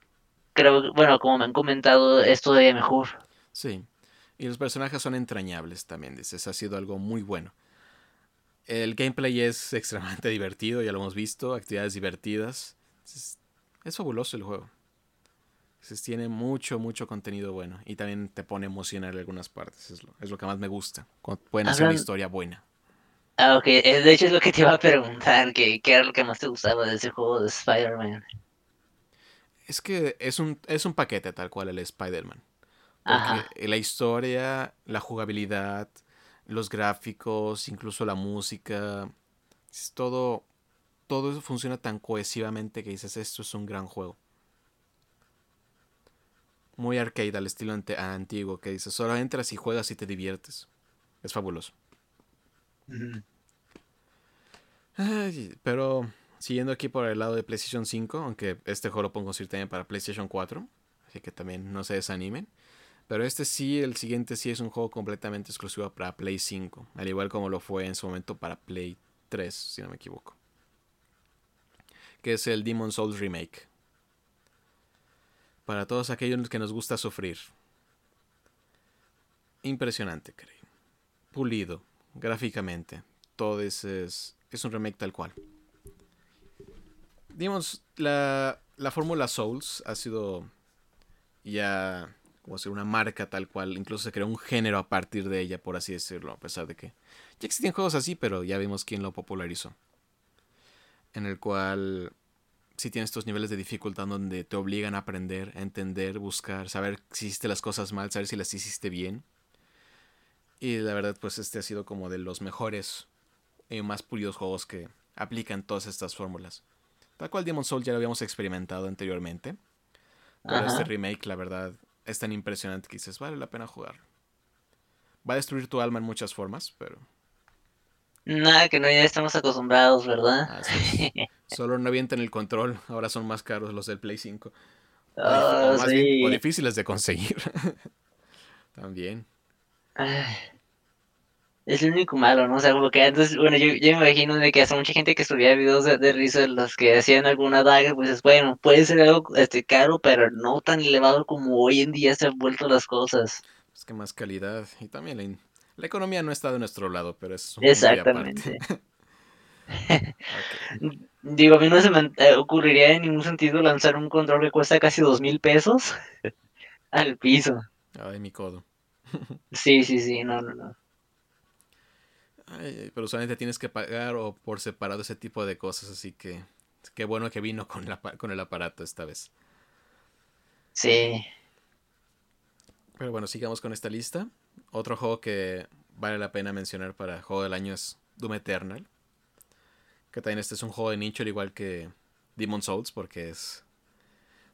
creo, que- bueno, como me han comentado, es todavía mejor. Sí. Y los personajes son entrañables también, dices. Ha sido algo muy bueno. El gameplay es extremadamente divertido, ya lo hemos visto. Actividades divertidas. Es, es fabuloso el juego. Dices, tiene mucho, mucho contenido bueno. Y también te pone emocional en algunas partes. Es lo, es lo que más me gusta. Cuando pueden hacer una historia buena. Ah, ok, eh, de hecho es lo que te iba a preguntar, que qué era lo que más te gustaba de ese juego de Spider-Man. Es que es un, es un paquete tal cual el Spider-Man. La historia, la jugabilidad, los gráficos, incluso la música, es todo, todo eso funciona tan cohesivamente que dices, esto es un gran juego. Muy arcade al estilo antiguo, que dices, solo entras y juegas y te diviertes. Es fabuloso. Ay, pero siguiendo aquí por el lado de PlayStation 5, aunque este juego lo pongo conseguir también para PlayStation 4, así que también no se desanimen. Pero este sí, el siguiente sí es un juego completamente exclusivo para Play 5, al igual como lo fue en su momento para Play 3, si no me equivoco. Que es el Demon Souls Remake. Para todos aquellos que nos gusta sufrir. Impresionante, creo. Pulido, gráficamente. Todo es, es, es un remake tal cual. Digamos, la, la fórmula Souls ha sido ya como ser una marca tal cual. Incluso se creó un género a partir de ella, por así decirlo. A pesar de que ya existían juegos así, pero ya vimos quién lo popularizó. En el cual sí tiene estos niveles de dificultad donde te obligan a aprender, a entender, buscar, saber si hiciste las cosas mal, saber si las hiciste bien. Y la verdad, pues este ha sido como de los mejores y más pulidos juegos que aplican todas estas fórmulas. Tal cual Demon Soul ya lo habíamos experimentado anteriormente. Pero Ajá. este remake, la verdad, es tan impresionante que dices, vale la pena jugar. Va a destruir tu alma en muchas formas, pero Nada, que no ya estamos acostumbrados, ¿verdad? Solo no avientan el control, ahora son más caros los del Play 5. O, dif- Ah, o más bien, o sí. difíciles de conseguir. También. Es lo único malo, ¿no? O sea, como que antes, bueno, yo, yo me imagino de que hace mucha gente que subía videos de, de risa en los que hacían alguna daga, pues es bueno, puede ser algo este caro, pero no tan elevado como hoy en día se han vuelto las cosas. Es que más calidad. Y también la, la economía no está de nuestro lado, pero es un. Exactamente. Digo, a mí no se me eh, ocurriría en ningún sentido lanzar un control que cuesta casi dos mil pesos al piso. Ay, mi codo. Sí, sí, sí, no, no, no. Ay, pero solamente tienes que pagar o por separado ese tipo de cosas, así que qué bueno que vino con, la, con el aparato esta vez. Sí. Pero bueno, sigamos con esta lista. Otro juego que vale la pena mencionar para juego del año es Doom Eternal. Que también este es un juego de nicho, al igual que Demon Souls, porque es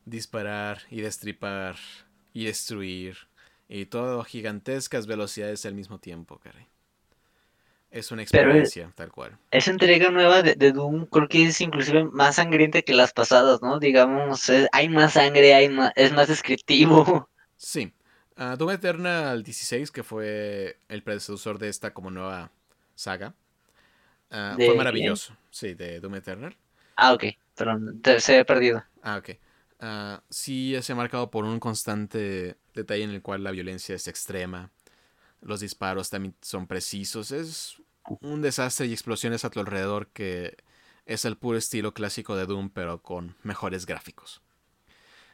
disparar y destripar y destruir. Y todo a gigantescas velocidades al mismo tiempo, caray. Es una es- experiencia, tal cual. Esa entrega nueva de, de Doom creo que es inclusive más sangrienta que las pasadas, ¿no? Digamos, es- hay más sangre, hay más, es más descriptivo. Sí. Ah, Doom Eternal 16, que fue el predecesor de esta como nueva saga, ah, ¿De fue maravilloso. Sí, de Doom Eternal. Ah, ok, perdón, se había perdido. Ah, ok. Ah, sí, se ha marcado por un constante detalle en el cual la violencia es extrema. Los disparos también son precisos. Es un desastre y explosiones a tu alrededor que es el puro estilo clásico de Doom, pero con mejores gráficos.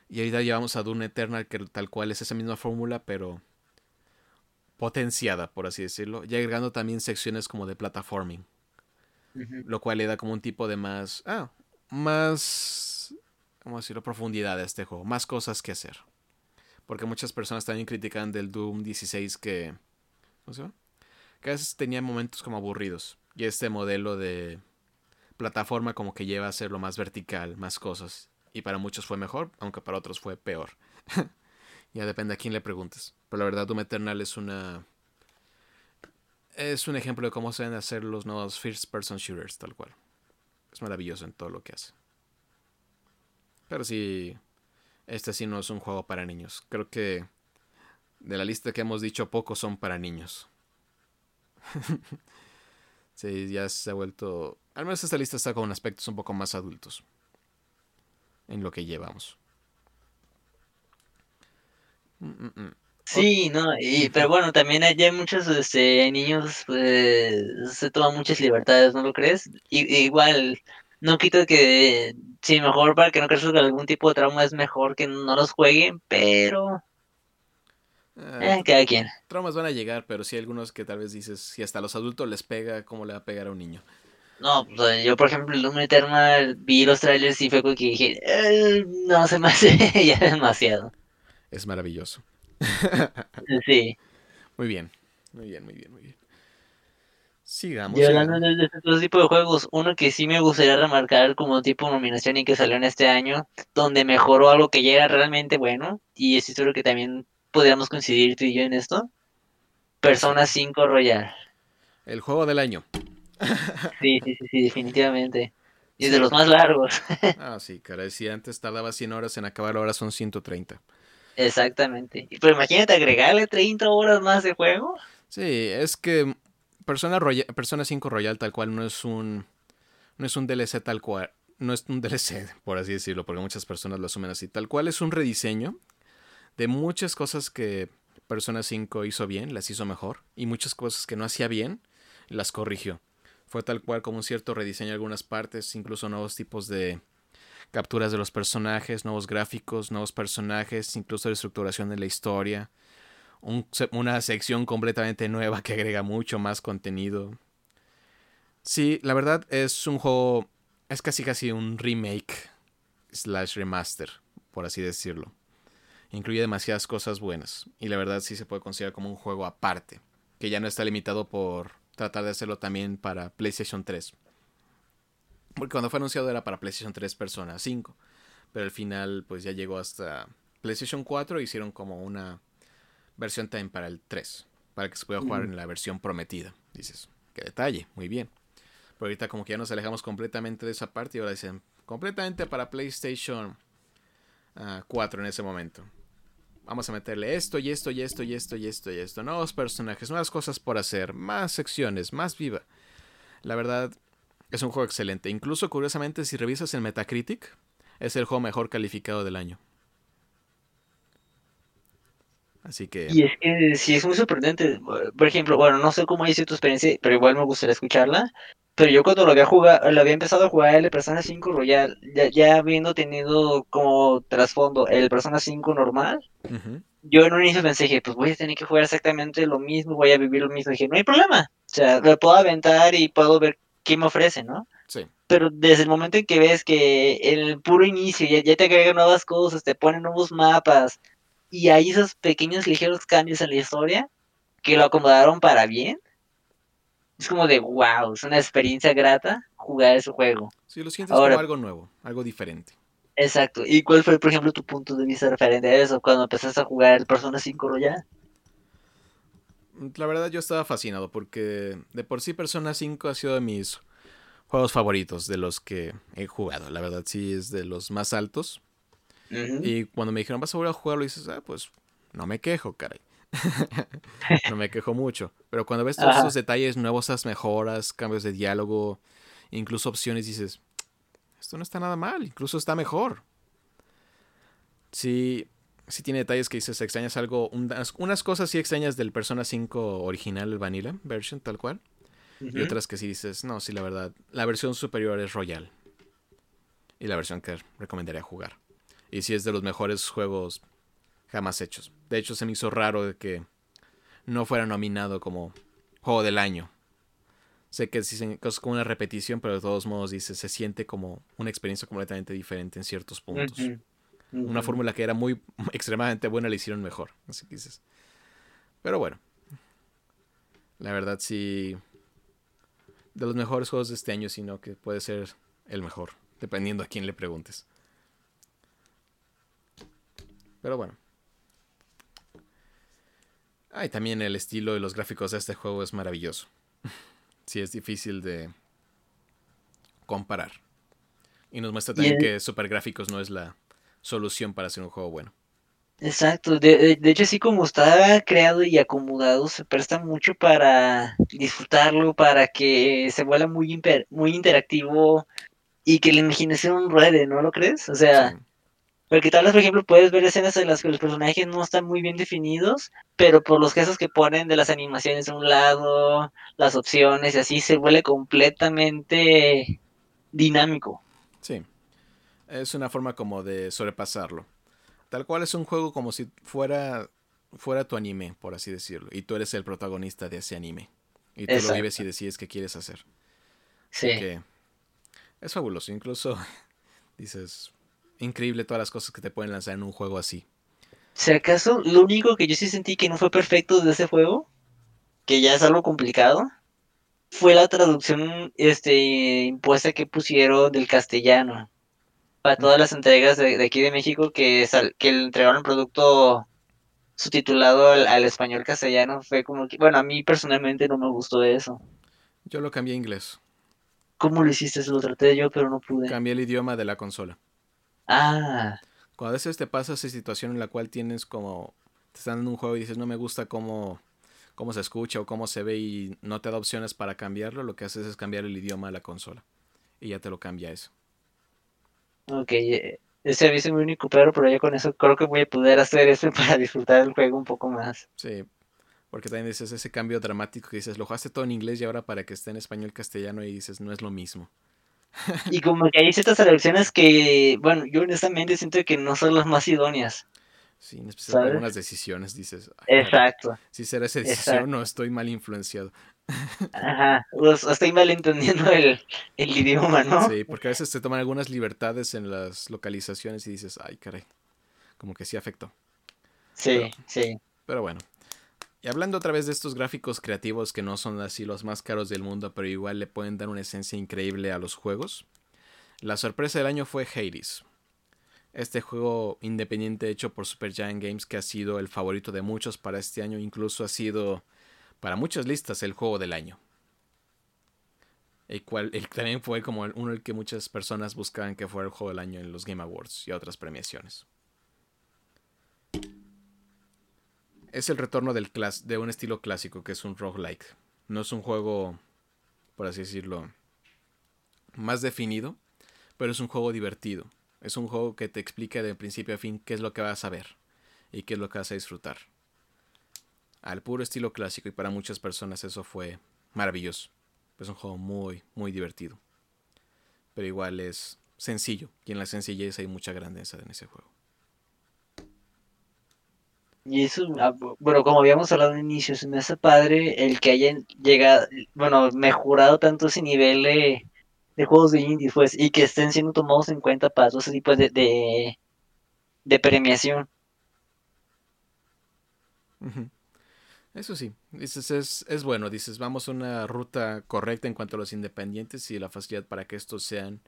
Y ahorita llevamos a Doom Eternal, que tal cual es esa misma fórmula, pero potenciada, por así decirlo. Y agregando también secciones como de lo cual le da como un tipo de más, ah, más, ¿cómo decirlo? Profundidad a este juego, más cosas que hacer. Porque muchas personas también critican del Doom 16 que, ¿cómo se llama? Que a veces tenía momentos como aburridos. Y este modelo de plataforma como que lleva a hacerlo más vertical, más cosas. Y para muchos fue mejor, aunque para otros fue peor. ya depende a quién le preguntes. Pero la verdad Doom Eternal es una... es un ejemplo de cómo se deben hacer los nuevos first person shooters, tal cual. Es maravilloso en todo lo que hace. Pero sí, este sí no es un juego para niños. Creo que de la lista que hemos dicho, pocos son para niños. sí, ya se ha vuelto... Al menos esta lista está con aspectos un poco más adultos. En lo que llevamos. Mm, mm, mm. Sí, no, y, pero bueno, también hay, hay muchos este, niños, pues, se toman muchas libertades, ¿no lo crees? Y, igual, no quito que, sí, mejor para que no crezcan algún tipo de trauma es mejor que no los jueguen, pero... Eh, cada quien. Traumas van a llegar, pero sí hay algunos que tal vez dices, si hasta a los adultos les pega, ¿cómo le va a pegar a un niño? No, pues, yo por ejemplo, el Doom Eternal vi los trailers y fue que dije, eh, no se me hace ya demasiado. Es maravilloso. sí. Muy bien, muy bien, muy bien, muy bien. Sigamos. Y hablando de este tipo de juegos, uno que sí me gustaría remarcar como tipo nominación y que salió en este año, donde mejoró algo que ya era realmente bueno, y estoy seguro que también podríamos coincidir tú y yo en esto. Persona 5 Royal. El juego del año. sí, sí, sí, definitivamente. Y de los más largos. ah, sí, cara. Si antes tardaba 100 horas en acabar, ahora son 130. Exactamente. Pero imagínate agregarle 30 horas más de juego. Sí, es que Persona, Persona 5 Royal tal cual no es un no es un DLC tal cual, no es un DLC, por así decirlo, porque muchas personas lo asumen así. Tal cual es un rediseño de muchas cosas que Persona 5 hizo bien, las hizo mejor, y muchas cosas que no hacía bien, las corrigió. Fue tal cual como un cierto rediseño de algunas partes, incluso nuevos tipos de capturas de los personajes, nuevos gráficos, nuevos personajes, incluso reestructuración de la historia, una sección completamente nueva que agrega mucho más contenido. Sí, la verdad es un juego, es casi casi un remake slash remaster, por así decirlo. Incluye demasiadas cosas buenas y la verdad sí se puede considerar como un juego aparte, que ya no está limitado por tratar de hacerlo también para PlayStation 3. Porque cuando fue anunciado era para PlayStation 3 Persona 5. Pero al final pues ya llegó hasta PlayStation 4 e hicieron como una versión también para el 3. Para que se pueda jugar en la versión prometida. Dices, qué detalle, muy bien. Pero ahorita como que ya nos alejamos completamente de esa parte y ahora dicen completamente para PlayStation 4 en ese momento. Vamos a meterle esto y esto y esto y esto y esto y esto. Nuevos personajes, nuevas cosas por hacer, más secciones, más viva. La verdad, es un juego excelente. Incluso, curiosamente, si revisas en Metacritic, es el juego mejor calificado del año. Así que. Y es que sí es muy sorprendente. Por ejemplo, bueno, no sé cómo ha sido tu experiencia, pero igual me gustaría escucharla. Pero yo cuando lo había jugado, lo había empezado a jugar el Persona 5 Royal, ya, habiendo tenido como trasfondo el Persona 5 normal, yo en un inicio pensé, dije, pues voy a tener que jugar exactamente lo mismo, voy a vivir lo mismo. Dije, no hay problema. O sea, lo puedo aventar y puedo ver qué me ofrece, ¿no? Sí. Pero desde el momento en que ves que en el puro inicio ya, ya te agregan nuevas cosas, te ponen nuevos mapas, y hay esos pequeños ligeros cambios en la historia que lo acomodaron para bien es como de wow, es una experiencia grata jugar ese juego. Sí, lo sientes como algo nuevo, algo diferente. Exacto. ¿Y cuál fue, por ejemplo, tu punto de vista referente a eso cuando empezaste a jugar el Persona 5 Royal? La verdad yo estaba fascinado porque de por sí Persona 5 ha sido de mis juegos favoritos de los que he jugado. La verdad sí es de los más altos. Y cuando me dijeron vas a volver a jugarlo, dices, ah, pues no me quejo, caray. no me quejo mucho. Pero cuando ves todos esos detalles nuevos, esas mejoras, cambios de diálogo, incluso opciones, dices, esto no está nada mal, incluso está mejor. Sí, sí tiene detalles que dices, extrañas algo, unas, cosas sí extrañas del Persona 5 original, el Vanilla version, tal cual. Y otras que sí dices, no, sí, la verdad, la versión superior es Royal. Y la versión que recomendaría jugar. Y sí es de los mejores juegos jamás hechos. De hecho, se me hizo raro que no fuera nominado como juego del año. Sé que es como una repetición, pero de todos modos dice, se siente como una experiencia completamente diferente en ciertos puntos. Una fórmula que era muy extremadamente buena la hicieron mejor. Así que dices. Pero bueno. La verdad sí. De los mejores juegos de este año, sino que puede ser el mejor. Dependiendo a quién le preguntes. Pero bueno. Ah, y también el estilo y los gráficos de este juego es maravilloso. sí, es difícil de comparar. Y nos muestra también que Super Gráficos no es la solución para hacer un juego bueno. Exacto, de, de, hecho así como está creado y acomodado, se presta mucho para disfrutarlo, para que se vuelva muy, muy interactivo y que la imaginación ruede, ¿no lo crees? O sea, porque tal vez, por ejemplo, puedes ver escenas en las que los personajes no están muy bien definidos, pero por los gestos que ponen de las animaciones a un lado, las opciones y así, se vuelve completamente dinámico. Sí, es una forma como de sobrepasarlo. Tal cual es un juego como si fuera, fuera tu anime, por así decirlo, y tú eres el protagonista de ese anime. Y tú lo vives y decides qué quieres hacer. Sí. es fabuloso, incluso dices, increíble todas las cosas que te pueden lanzar en un juego así. Si acaso, lo único que yo sí sentí que no fue perfecto de ese juego, que ya es algo complicado, fue la traducción este impuesta que pusieron del castellano para todas las entregas de, aquí de México que, que entregaron el producto subtitulado al, español castellano fue como que, bueno, a mí personalmente no me gustó eso. Yo lo cambié a inglés. ¿Cómo lo hiciste? Lo traté yo, pero no pude. Cambié el idioma de la consola. Ah. Cuando a veces te pasa esa situación en la cual tienes como, te están dando un juego y dices, no me gusta cómo, cómo se escucha o cómo se ve y no te da opciones para cambiarlo, lo que haces es cambiar el idioma de la consola. Y ya te lo cambia eso. Ok, eh, ese aviso es mi único pero, pero ya con eso creo que voy a poder hacer eso para disfrutar del juego un poco más. Sí, porque también dices ese cambio dramático que dices, lo jugaste todo en inglés y ahora para que esté en español castellano y dices, no es lo mismo. Y como que hay ciertas traducciones que, bueno, yo honestamente siento que no son las más idóneas. Sí, en especial algunas decisiones dices. Exacto. Si será esa decisión o estoy mal influenciado. Ajá, pues, estoy mal entendiendo el, idioma, ¿no? Sí, porque a veces se toman algunas libertades en las localizaciones y dices, ay, caray, como que sí afectó. Sí, sí. Pero bueno. Y hablando otra vez de estos gráficos creativos que no son así los más caros del mundo, pero igual le pueden dar una esencia increíble a los juegos. La sorpresa del año fue Hades. Este juego independiente hecho por Supergiant Games que ha sido el favorito de muchos para este año, incluso ha sido para muchas listas el juego del año. El cual también fue como uno el que muchas personas buscaban que fuera el juego del año en los Game Awards y otras premiaciones. Es el retorno del de un estilo clásico que es un roguelike. No es un juego, por así decirlo, más definido, pero es un juego divertido. Es un juego que te explica de principio a fin qué es lo que vas a ver y qué es lo que vas a disfrutar al puro estilo clásico y para muchas personas eso fue maravilloso. Es un juego muy, muy divertido. Pero igual es sencillo y en la sencillez hay mucha grandeza en ese juego. Y eso, ah, bueno, como habíamos hablado al inicio, se me hace padre el que hayan llegado, bueno, mejorado tanto ese nivel de, juegos de indie, pues, y que estén siendo tomados en cuenta para todo ese tipo de, de, de premiación. Eso sí, dices, es, es bueno, dices, vamos a una ruta correcta en cuanto a los independientes y la facilidad para que estos sean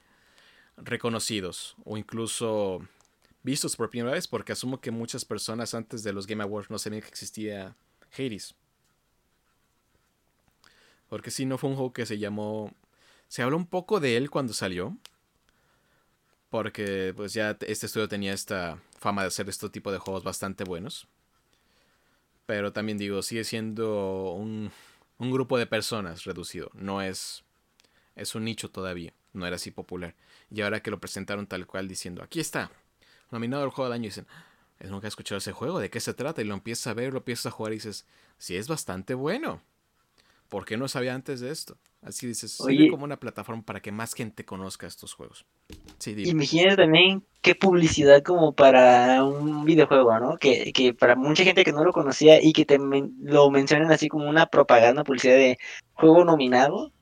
reconocidos o incluso vistos por primera vez, porque asumo que muchas personas antes de los Game Awards no sabían que existía Hades. Porque si no fue un juego que se llamó... Se habló un poco de él cuando salió. Porque pues ya este estudio tenía esta fama de hacer este tipo de juegos bastante buenos. Pero también digo, sigue siendo un, un grupo de personas reducido. No es. Es un nicho todavía. No era así popular. Y ahora que lo presentaron tal cual diciendo, aquí está. Nominado al juego del año. Y dicen, nunca he escuchado ese juego. ¿De qué se trata? Y lo empiezas a ver, lo empiezas a jugar y dices, sí es bastante bueno. ¿Por qué no sabía antes de esto? Así dices, Oye, como una plataforma para que más gente conozca estos juegos. Sí, Imagínate también qué publicidad como para un videojuego, ¿no? Que, que para mucha gente que no lo conocía y que te lo mencionen así como una propaganda, publicidad de juego nominado.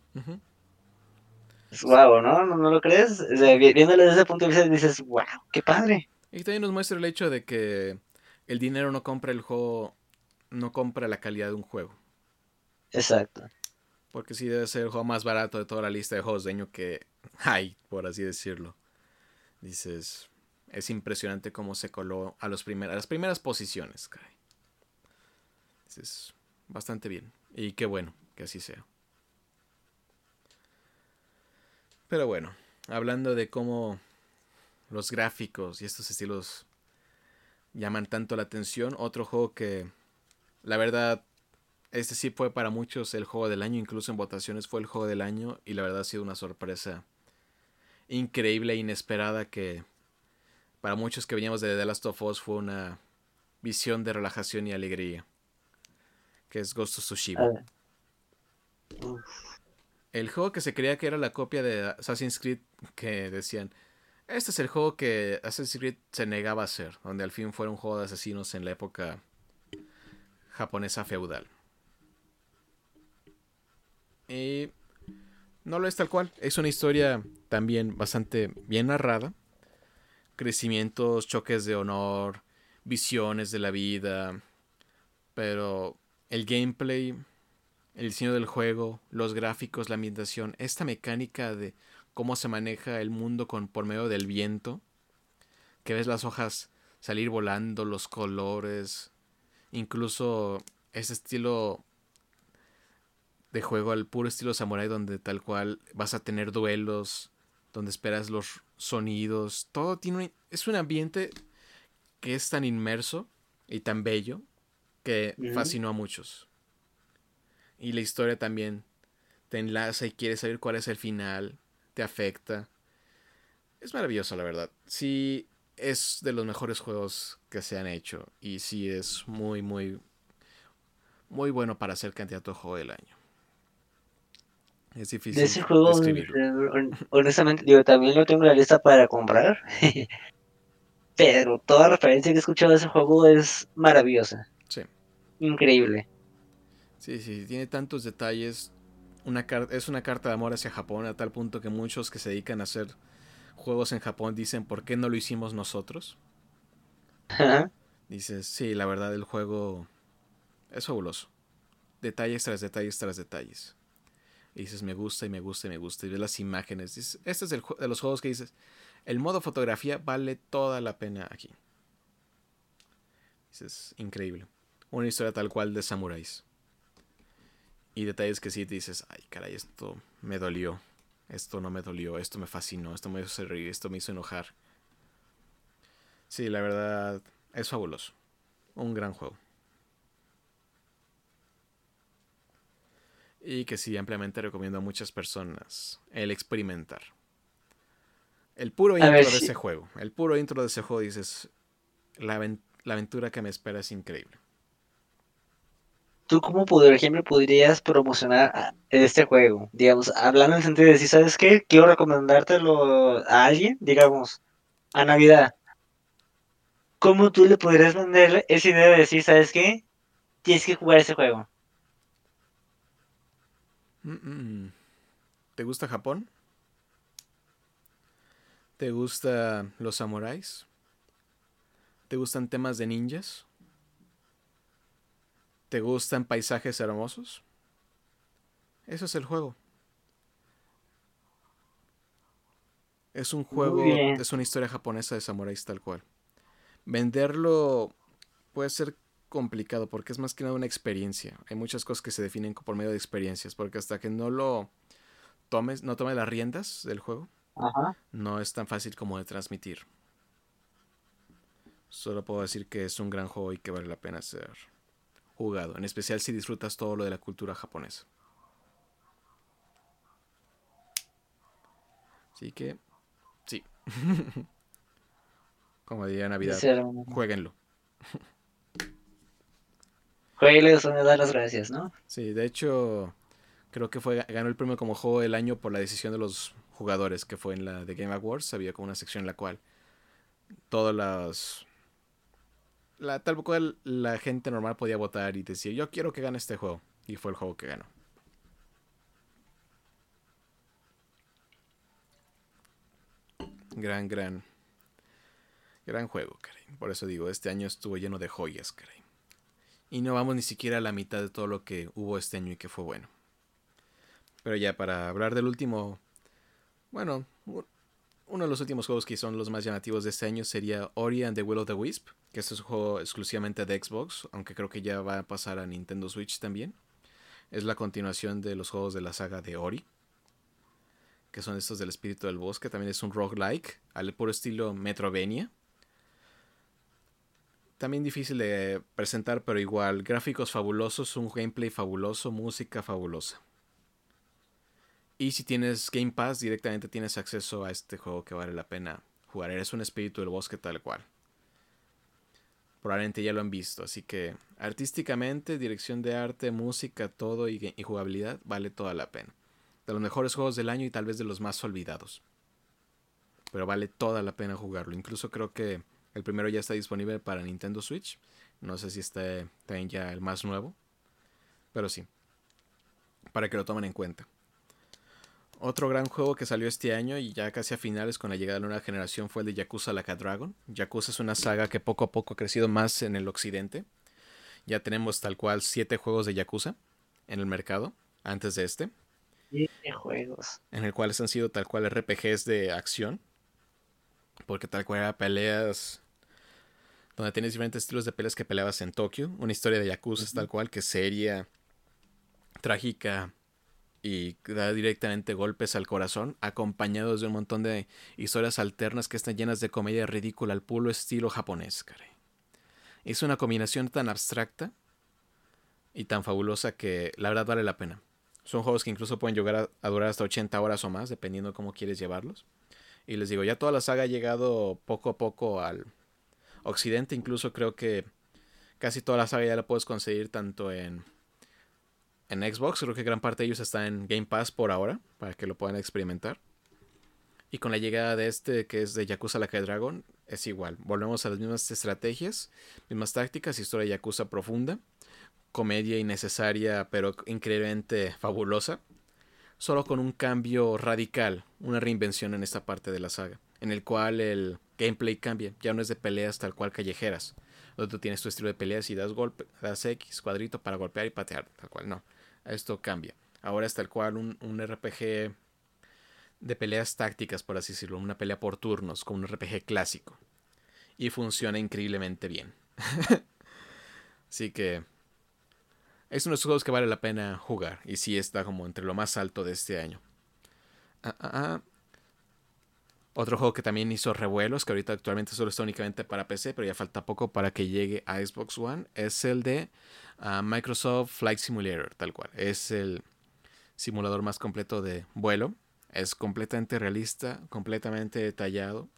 Es guau, ¿no? ¿no? lo crees? viéndolo desde ese punto de vista dices, wow, qué padre. Y también nos muestra el hecho de que el dinero no compra el juego, no compra la calidad de un juego. Exacto. Porque sí debe ser el juego más barato de toda la lista de juegos de año que hay, por así decirlo. Dices, es impresionante cómo se coló a, los a las primeras posiciones. Es bastante bien. Y qué bueno que así sea. Pero bueno, hablando de cómo los gráficos y estos estilos llaman tanto la atención, otro juego que la verdad este sí fue para muchos el juego del año, incluso en votaciones fue el juego del año y la verdad ha sido una sorpresa increíble e inesperada que para muchos que veníamos de The Last of Us fue una visión de relajación y alegría, que es Ghost of Tsushima. El juego que se creía que era la copia de Assassin's Creed que decían, este es el juego que Assassin's Creed se negaba a hacer, donde al fin fue un juego de asesinos en la época japonesa feudal. Y no lo es tal cual. Es una historia también bastante bien narrada. Crecimientos, choques de honor, visiones de la vida. Pero el gameplay, el diseño del juego, los gráficos, la ambientación, esta mecánica de cómo se maneja el mundo con, por medio del viento. Que ves las hojas salir volando, los colores. Incluso ese estilo de juego al puro estilo samurai donde tal cual vas a tener duelos, donde esperas los sonidos, todo tiene es un ambiente que es tan inmerso y tan bello que fascinó a muchos. Y la historia también te enlaza y quieres saber cuál es el final, te afecta. Es maravilloso, la verdad. Sí, es de los mejores juegos que se han hecho. Y sí es muy, muy, muy bueno para ser candidato a juego del año. Es difícil. De ese juego, honestamente, digo, también lo tengo en la lista para comprar. Pero toda referencia que he escuchado de ese juego es maravillosa. Sí. Increíble. Sí, sí, tiene tantos detalles. Una es una carta de amor hacia Japón a tal punto que muchos que se dedican a hacer juegos en Japón dicen, ¿por qué no lo hicimos nosotros? Dices, sí, la verdad el juego es fabuloso. Detalles tras detalles tras detalles. Y dices, me gusta y me gusta y me gusta. Y ves las imágenes. Dices, este es el, de los juegos que dices, el modo fotografía vale toda la pena aquí. Dices, increíble. Una historia tal cual de samuráis. Y detalles que sí te dices, ay caray, esto me dolió. Esto no me dolió, esto me fascinó, esto me hizo reír, esto me hizo enojar. Sí, la verdad, es fabuloso. Un gran juego. Y que sí ampliamente recomiendo a muchas personas el experimentar. El puro intro de ese juego, el puro intro de ese juego dices, la, aventura que me espera es increíble. ¿Tú cómo, por ejemplo, podrías promocionar este juego? Digamos, hablando en el sentido de decir, ¿sabes qué? Quiero recomendártelo a alguien, digamos, a Navidad. ¿Cómo tú le podrías vender esa idea de decir, ¿sabes qué? Tienes que jugar ese juego. ¿Te gusta Japón? ¿Te gustan los samuráis? ¿Te gustan temas de ninjas? ¿Te gustan paisajes hermosos? Eso es el juego. Es un juego, es una historia japonesa de samuráis tal cual. Venderlo puede ser complicado porque es más que nada una experiencia. Hay muchas cosas que se definen por medio de experiencias, porque hasta que no lo tomes, no tomes las riendas del juego, no es tan fácil como de transmitir. Solo puedo decir que es un gran juego y que vale la pena ser jugado, en especial si disfrutas todo lo de la cultura japonesa. Así que, sí. como diría Navidad, jueguenlo. Juegues me da las gracias, ¿no? Sí, de hecho, creo que fue ganó el premio como juego del año por la decisión de los jugadores, que fue en la de Game Awards. Había como una sección en la cual todas las. La, tal cual la gente normal podía votar y decir, yo quiero que gane este juego. Y fue el juego que ganó. Gran, gran. Gran juego, caray. Por eso digo, este año estuvo lleno de joyas, caray. Y no vamos ni siquiera a la mitad de todo lo que hubo este año y que fue bueno. Pero ya para hablar del último, bueno, uno de los últimos juegos que son los más llamativos de este año sería Ori and the Will of the Wisp, que este es un juego exclusivamente de Xbox, aunque creo que ya va a pasar a Nintendo Switch también. Es la continuación de los juegos de la saga de Ori, que son estos del espíritu del bosque. También es un roguelike, al puro estilo Metrovenia. También difícil de presentar, pero igual, gráficos fabulosos, un gameplay fabuloso, música fabulosa. Y si tienes Game Pass, directamente tienes acceso a este juego que vale la pena jugar. Eres un espíritu del bosque tal cual. Probablemente ya lo han visto, así que artísticamente, dirección de arte, música, todo y, jugabilidad vale toda la pena. De los mejores juegos del año y tal vez de los más olvidados. Pero vale toda la pena jugarlo. Incluso creo que el primero ya está disponible para Nintendo Switch. No sé si está también ya el más nuevo. Pero sí. Para que lo tomen en cuenta. Otro gran juego que salió este año y ya casi a finales con la llegada de la nueva generación fue el de Yakuza Like a Dragon. Yakuza es una saga que poco a poco ha crecido más en el occidente. Ya tenemos tal cual siete juegos de Yakuza en el mercado antes de este. Siete juegos. En el cual han sido tal cual RPGs de acción. Porque tal cual era peleas donde tienes diferentes estilos de peleas que peleabas en Tokio. Una historia de Yakuza tal cual que seria, trágica, y da directamente golpes al corazón, acompañados de un montón de historias alternas que están llenas de comedia ridícula al puro estilo japonés, caray. Es una combinación tan abstracta y tan fabulosa que la verdad vale la pena. Son juegos que incluso pueden llegar a, durar hasta 80 horas o más, dependiendo cómo quieres llevarlos. Y les digo, ya toda la saga ha llegado poco a poco al occidente, incluso creo que casi toda la saga ya la puedes conseguir tanto en en Xbox. Creo que gran parte de ellos está en Game Pass por ahora, para que lo puedan experimentar. Y con la llegada de este, que es de Yakuza la Dragon, es igual. Volvemos a las mismas estrategias, mismas tácticas, historia de Yakuza profunda, comedia innecesaria, pero increíblemente fabulosa. Solo con un cambio radical, una reinvención en esta parte de la saga, en el cual el gameplay cambia. Ya no es de peleas tal cual callejeras, donde tú tienes tu estilo de peleas y das golpe, das X cuadrito para golpear y patear, tal cual. No, esto cambia. Ahora es tal cual un, RPG de peleas tácticas, por así decirlo, una pelea por turnos, como un RPG clásico. Y funciona increíblemente bien. Así que es uno de esos juegos que vale la pena jugar. Y sí está como entre lo más alto de este año. Ah, ah, ah. Otro juego que también hizo revuelos, que ahorita actualmente solo está únicamente para PC, pero ya falta poco para que llegue a Xbox One, es el de Microsoft Flight Simulator, tal cual. Es el simulador más completo de vuelo. Es completamente realista, completamente detallado,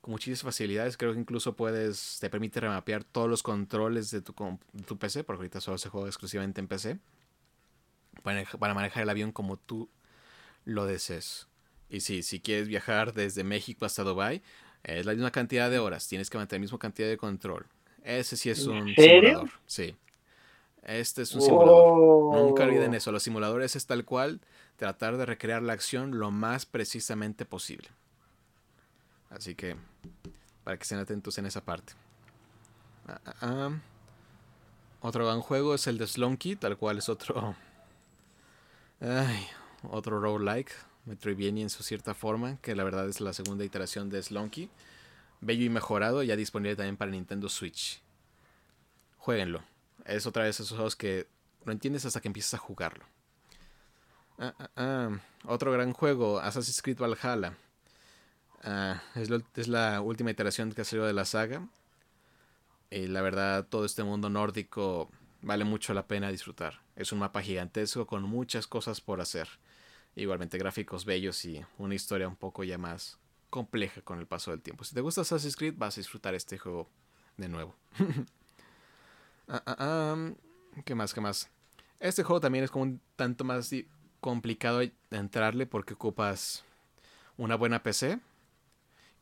con muchísimas facilidades. Creo que incluso puedes, te permite remapear todos los controles de tu, tu PC, porque ahorita solo se juega exclusivamente en PC, para, para manejar el avión como tú lo desees. Y sí, si quieres viajar desde México hasta Dubai, es la misma cantidad de horas, tienes que mantener la misma cantidad de control. Ese sí es un simulador. Sí. Este es un simulador. Nunca olviden eso. Los simuladores es tal cual tratar de recrear la acción lo más precisamente posible. Así que, para que estén atentos en esa parte. Ah, ah, ah. Otro gran juego es el de Slonky, tal cual es otro. Ay, otro roguelike. Metroidvania en su cierta forma, que la verdad es la segunda iteración de Slonky. Bello y mejorado, ya disponible también para Nintendo Switch. Jueguenlo es otra vez esos juegos que no entiendes hasta que empiezas a jugarlo. Ah, ah, ah. Otro gran juego, Assassin's Creed Valhalla. es, la última iteración que ha salido de la saga. Y la verdad, todo este mundo nórdico vale mucho la pena disfrutar. Es un mapa gigantesco con muchas cosas por hacer. Igualmente gráficos bellos y una historia un poco ya más compleja con el paso del tiempo. Si te gusta Assassin's Creed, vas a disfrutar este juego de nuevo. Ah, ah, ah, ¿Qué más? ¿Qué más? Este juego también es como un tanto más complicado de entrarle porque ocupas una buena PC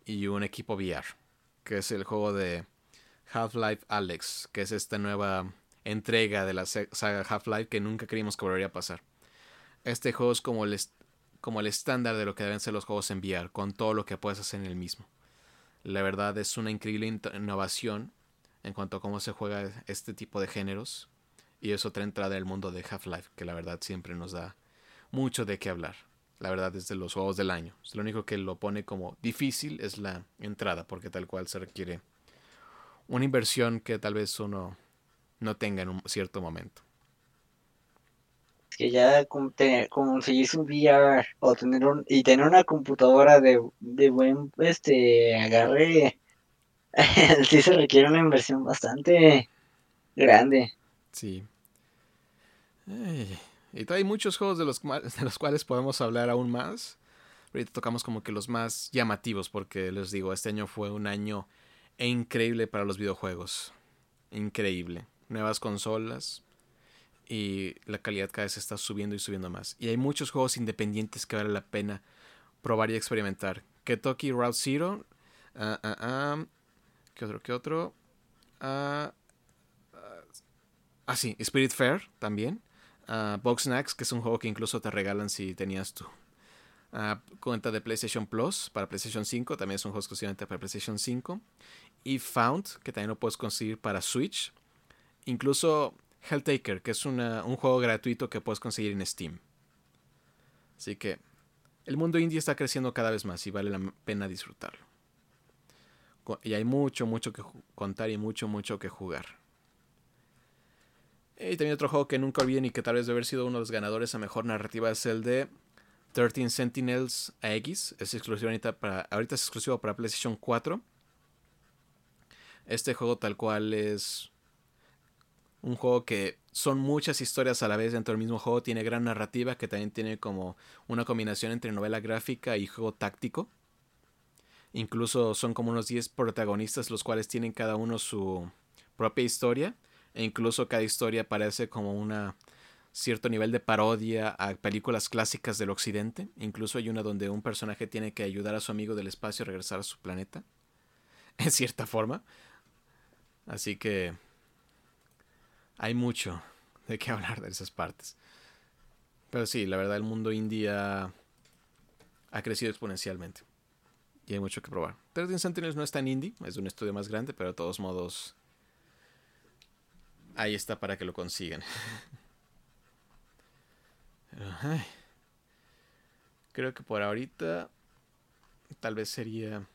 y un equipo VR, que es el juego de Half-Life Alex, que es esta nueva entrega de la saga Half-Life que nunca creímos que volvería a pasar. Este juego es como el, como el estándar de lo que deben ser los juegos en VR, con todo lo que puedes hacer en el mismo. La verdad es una increíble innovación en cuanto a cómo se juega este tipo de géneros. Y es otra entrada del mundo de Half-Life, que la verdad siempre nos da mucho de qué hablar. la verdad, es de los juegos del año. Lo único que lo pone como difícil es la entrada, porque tal cual se requiere una inversión que tal vez uno no tenga en un cierto momento. Que ya conseguirse un VR o tener un, y tener una computadora de, de buen este agarre, sí se requiere una inversión bastante grande. Sí. y hay muchos juegos de los, de los cuales podemos hablar aún más. Ahorita tocamos como que los más llamativos, porque les digo, este año fue un año increíble para los videojuegos. Increíble. Nuevas consolas. Y la calidad cada vez está subiendo y subiendo más. Y hay muchos juegos independientes que vale la pena probar y experimentar. Ketoki Route Zero. Uh, uh, ¿Qué otro? ¿Qué otro? ah, sí, Spirit Fair también. Box Snacks, que es un juego que incluso te regalan si tenías tu cuenta de PlayStation Plus para PlayStation 5. También es un juego exclusivamente para PlayStation 5. Y Found, que también lo puedes conseguir para Switch. Incluso Helltaker, que es un juego gratuito que puedes conseguir en Steam. Así que el mundo indie está creciendo cada vez más y vale la pena disfrutarlo. Y hay mucho, mucho que contar y mucho, mucho que jugar. Y también otro juego que nunca olviden y que tal vez debe haber sido uno de los ganadores a mejor narrativa es el de 13 Sentinels AX. Es exclusivo ahorita para. Ahorita es exclusivo para PlayStation 4. Este juego tal cual es un juego que son muchas historias a la vez dentro del mismo juego. Tiene gran narrativa que también tiene como una combinación entre novela gráfica y juego táctico. Incluso son como unos 10 protagonistas los cuales tienen cada uno su propia historia. E incluso cada historia parece como una cierto nivel de parodia a películas clásicas del occidente. Incluso hay una donde un personaje tiene que ayudar a su amigo del espacio a regresar a su planeta. En cierta forma. Así que hay mucho de qué hablar de esas partes. Pero sí, la verdad el mundo indie ha, crecido exponencialmente. Y hay mucho que probar. 13 Sentinels no es tan indie, es un estudio más grande, pero de todos modos ahí está para que lo consigan. Creo que por ahorita tal vez sería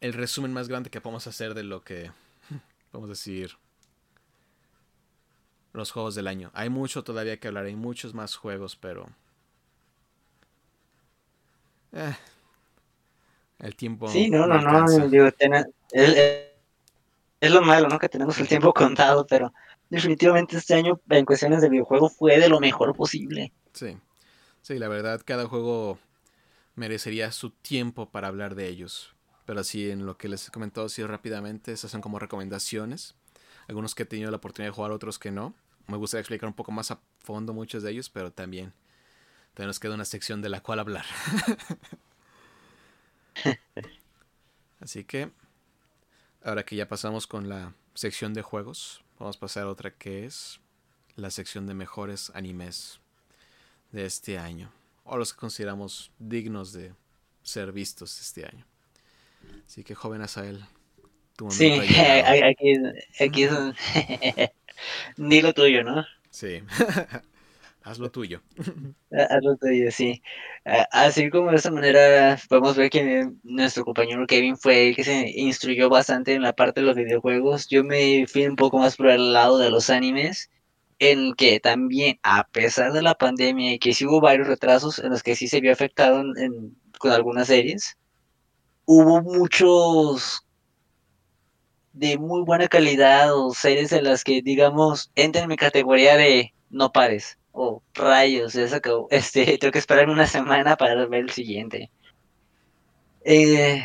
el resumen más grande que podemos hacer de lo que vamos a decir los juegos del año. Hay mucho todavía que hablar, hay muchos más juegos, pero eh, el tiempo. Sí, no, no, no. es, lo malo, ¿no? Que tenemos el tiempo contado, pero definitivamente este año en cuestiones de videojuego fue de lo mejor posible. Sí, sí, la verdad, cada juego merecería su tiempo para hablar de ellos. Pero así, en lo que les he comentado así rápidamente, esas son como recomendaciones. Algunos que he tenido la oportunidad de jugar, otros que no. Me gustaría explicar un poco más a fondo muchos de ellos, pero también, también nos queda una sección de la cual hablar. Así que, ahora que ya pasamos con la sección de juegos, Vamos a pasar a otra que es la sección de mejores animes de este año. O los que consideramos dignos de ser vistos este año. Así que, joven Asael, tu. Sí, aquí, aquí es un... Ni lo tuyo, ¿no? Sí. Haz lo tuyo. Haz lo tuyo, sí. Así como de esta manera podemos ver que nuestro compañero Kevin fue el que se instruyó bastante en la parte de los videojuegos. Yo me fui un poco más por el lado de los animes, en que también, a pesar de la pandemia y que sí hubo varios retrasos en los que sí se vio afectado con algunas series, hubo muchos de muy buena calidad o series en las que, digamos, entran en mi categoría de no pares oh, rayos, ya se Este, tengo que esperar una semana para ver el siguiente. Eh,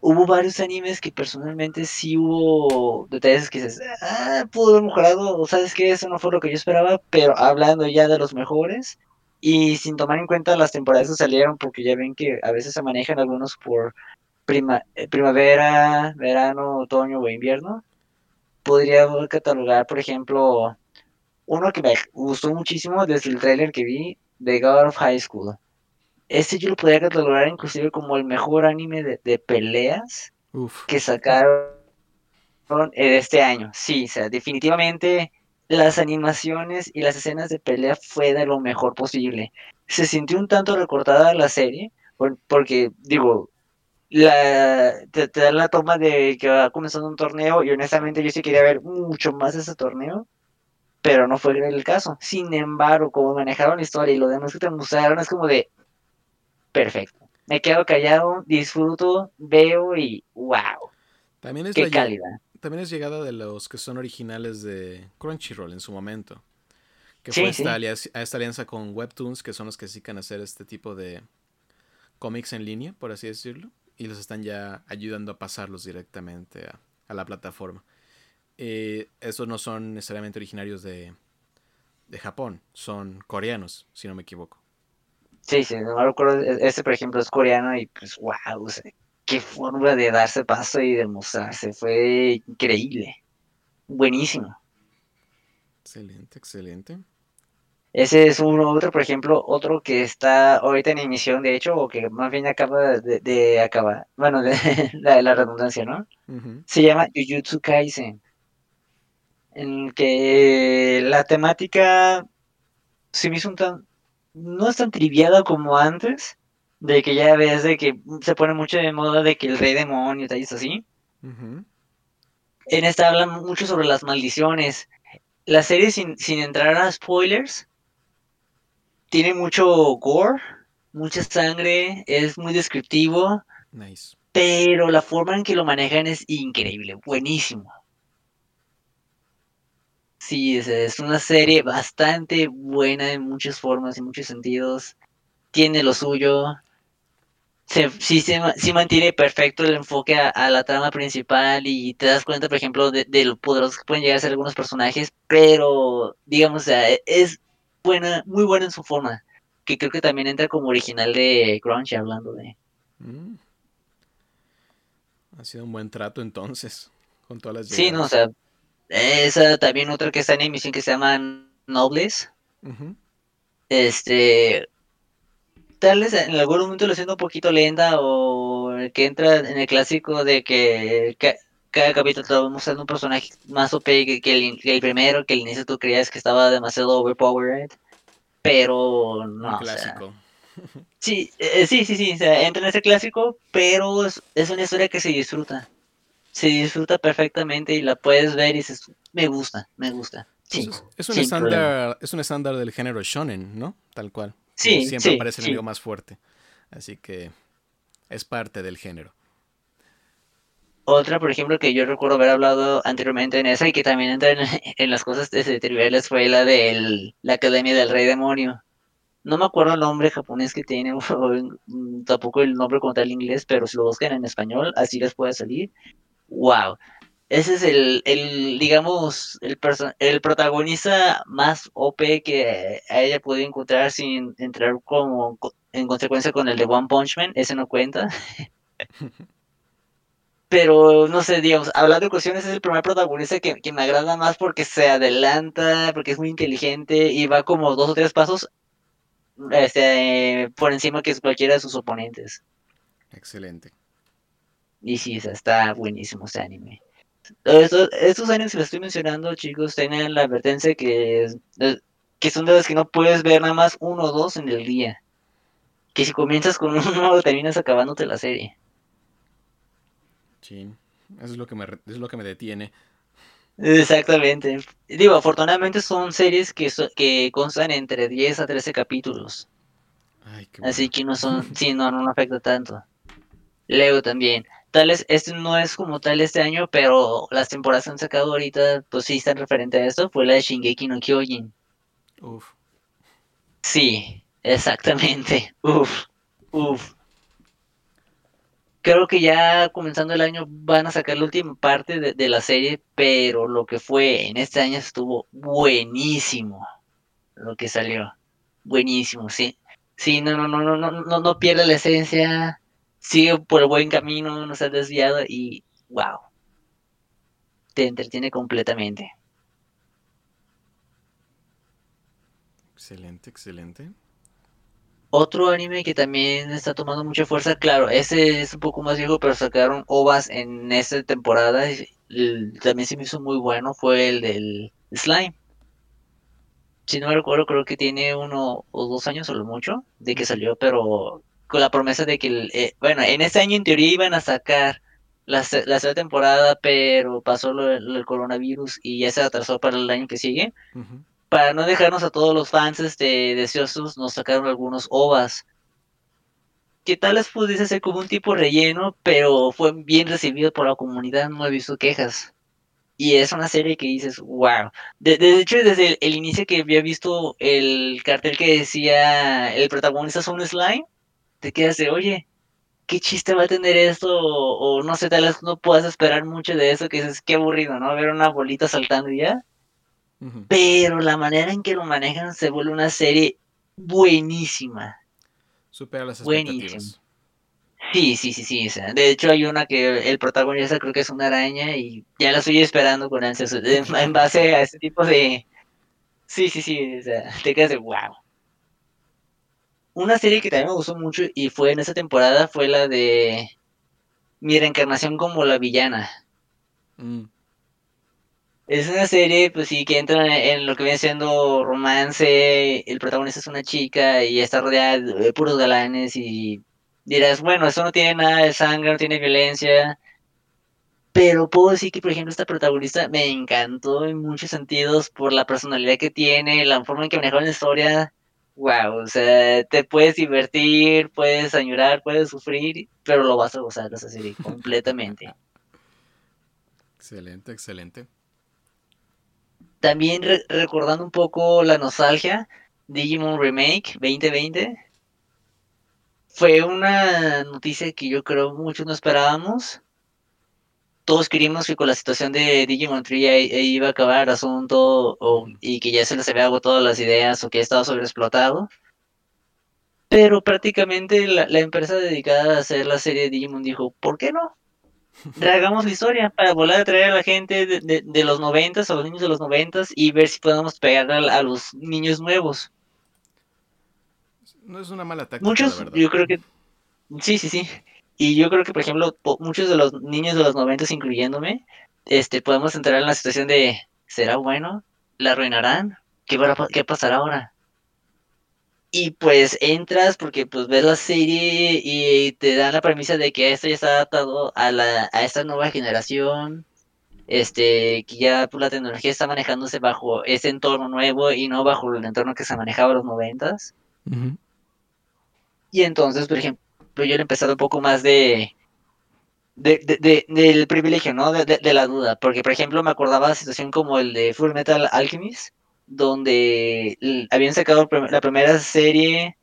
hubo varios animes que personalmente sí hubo detalles que dices, ah, pudo haber mejorado, o sabes que eso no fue lo que yo esperaba, pero hablando ya de los mejores y sin tomar en cuenta las temporadas que salieron, porque ya ven que a veces se manejan algunos por prima, eh, primavera, verano, otoño o invierno, podría catalogar, por ejemplo, uno que me gustó muchísimo desde el trailer que vi de God of High School. Este yo lo podría catalogar inclusive como el mejor anime de, peleas que sacaron este año. Sí, o sea, definitivamente las animaciones y las escenas de pelea fue de lo mejor posible. se sintió un tanto recortada la serie, porque, digo, la, te, te da la toma de que va comenzando un torneo y honestamente yo sí quería ver mucho más ese torneo, pero no fue el caso. Sin embargo, como manejaron la historia y lo demás que te mostraron es como de perfecto. Me quedo callado, disfruto, veo y wow. También es Qué calidad. También es llegada de los que son originales de Crunchyroll en su momento. Que fue esta, Alianza, esta alianza con Webtoons, que son los que se dedican a hacer este tipo de cómics en línea, por así decirlo. Y los están ya ayudando a pasarlos directamente a, la plataforma. Eh, estos no son necesariamente originarios de, de Japón, son coreanos, si no me equivoco. Sí, sí, no recuerdo. Este, por ejemplo, es coreano y pues, wow, qué forma de darse paso y de mostrarse. Fue increíble. Buenísimo. Excelente, excelente. Ese es uno, otro, por ejemplo, otro que está ahorita en emisión, de hecho, o que más bien acaba de, acabar, bueno, de, la, redundancia, ¿no? Se llama Jujutsu Kaisen, en que la temática se me hizo un tan, no es tan triviada como antes, de que ya ves de que se pone mucho de moda de que el rey demonio y tal, así. En esta habla mucho sobre las maldiciones. La serie, sin, sin entrar a spoilers, tiene mucho gore, mucha sangre, es muy descriptivo. Nice. Pero la forma en que lo manejan es increíble, buenísimo. Sí, es, una serie bastante buena en muchas formas, en muchos sentidos. Tiene lo suyo. Se, sí, se, mantiene perfecto el enfoque a, la trama principal y te das cuenta, por ejemplo, de, lo poderosos que pueden llegar a ser algunos personajes, pero, digamos, es buena, muy buena en su forma, que creo que también entra como original de Crunchy hablando de... Mm. Ha sido un buen trato entonces, con todas las... Sí, no, o sea, esa también otra que está en emisión que se llama Nobles. Este. Tal vez en algún momento lo siento un poquito lenta o que entra en el clásico de que, cada capítulo está mostrando un personaje más OP que, el, primero, que al inicio tú creías que estaba demasiado overpowered. Pero no. clásico. sí, eh, sí, sí, sí, entra en ese clásico, pero es una historia que se disfruta se disfruta perfectamente y la puedes ver y dices, me gusta, me gusta. Sí, es, un estándar, es un estándar del género shonen, ¿no? Tal cual. Sí, siempre aparece el más fuerte. Así que es parte del género. Otra, por ejemplo, que yo recuerdo haber hablado anteriormente en esa y que también entra en, las cosas de triviales fue la de la Academia del Rey Demonio. No me acuerdo el nombre japonés que tiene, tampoco el nombre como tal inglés, pero si lo buscan en español, así les puede salir wow. Ese es el, el digamos, el, el protagonista más OP que haya podido encontrar sin entrar como en consecuencia con el de One Punch Man. Ese no cuenta. Pero no sé, digamos, hablando de cuestiones, es el primer protagonista que, me agrada más porque se adelanta, porque es muy inteligente y va como dos o tres pasos este, por encima que cualquiera de sus oponentes. Excelente. Y sí, está buenísimo ese anime. Estos, estos animes que les estoy mencionando, chicos, tienen la advertencia que, que son de los que no puedes ver nada más uno o dos en el día. Que si comienzas con uno, terminas acabándote la serie. Sí, eso es lo que me, es lo que me detiene. Exactamente. Digo, afortunadamente son series que, que constan entre 10 a 13 capítulos. Así que no son, sí, no, no afecta tanto. Leo también este no es como tal este año, pero las temporadas que han sacado ahorita, pues sí están referente a esto, fue la de Shingeki no Kyojin. Uf. Sí, exactamente. Uf, uf. Creo que ya comenzando el año van a sacar la última parte de, de la serie, pero lo que fue en este año estuvo buenísimo. Lo que salió. Buenísimo, sí. Sí, no, no, no, no, no, no, no pierde la esencia sigue por el buen camino, no se ha desviado y wow, te entretiene completamente. Excelente, excelente. Otro anime que también está tomando mucha fuerza, claro, ese es un poco más viejo, pero sacaron ovas en esta temporada. también se me hizo muy bueno, fue el del Slime. si no me recuerdo, creo que tiene uno o dos años o lo mucho de que salió, pero con la promesa de que, eh, bueno, en este año en teoría iban a sacar la, la segunda temporada, pero pasó lo, el coronavirus y ya se atrasó para el año que sigue. Para no dejarnos a todos los fans este, deseosos, nos sacaron algunos OVAs. Que tal vez pudiese ser como un tipo relleno, pero fue bien recibido por la comunidad, no he visto quejas. Y es una serie que dices, wow. De, hecho, desde el, inicio que había visto el cartel que decía el protagonista es un slime, te quedas de, oye, ¿qué chiste va a tener esto? O, no sé, tal vez no puedas esperar mucho de eso, que dices, qué aburrido, ¿no? Ver una bolita saltando y ya. Pero la manera en que lo manejan se vuelve una serie buenísima. Supera las expectativas. Sí, sí, sí, sí. de hecho, hay una que el protagonista creo que es una araña y ya la estoy esperando con ansias en base a este tipo de. Sí, sí, sí. O sea, te quedas de wow. Una serie que también me gustó mucho y fue en esa temporada fue la de Mi reencarnación como la villana. Mm. Es una serie, pues sí, que entra en lo que viene siendo romance. El protagonista es una chica y está rodeada de puros galanes y dirás, bueno, eso no tiene nada de sangre, no tiene violencia. Pero puedo decir que, por ejemplo, esta protagonista me encantó en muchos sentidos por la personalidad que tiene, la forma en que manejó la historia. Wow, o sea, te puedes divertir, puedes añorar, puedes sufrir, pero lo vas a gozar de esa serie completamente. Excelente, excelente. También recordando un poco la nostalgia, Digimon Remake 2020 fue una noticia que yo creo muchos no esperábamos. Todos queríamos que con la situación de Digimon Tree iba a acabar el asunto y que ya se les había agotado las ideas o que estaba sobreexplotado. Pero prácticamente la, empresa dedicada a hacer la serie de Digimon dijo, ¿por qué no? Hagamos la historia para volver a traer a la gente de, los noventas, a los niños de los noventas y ver si podemos pegar a los niños nuevos. No es una mala táctica. Muchos, yo creo que. Sí, sí, sí. Y yo creo que, por ejemplo, muchos de los niños de los 90, incluyéndome, este, podemos entrar en la situación de: ¿será bueno? ¿La arruinarán? ¿Qué, qué pasará ahora? Y pues entras porque pues ves la serie y te dan la premisa de que esto ya está adaptado a, la, a esta nueva generación, este, que ya pues, la tecnología está manejándose bajo ese entorno nuevo y no bajo el entorno que se manejaba en los noventas. Y entonces, por ejemplo, yo he empezado un poco más de, de, del privilegio, ¿no? De, la duda. Porque, por ejemplo, me acordaba de situación como el de Full Metal Alchemist, donde habían sacado la primera serie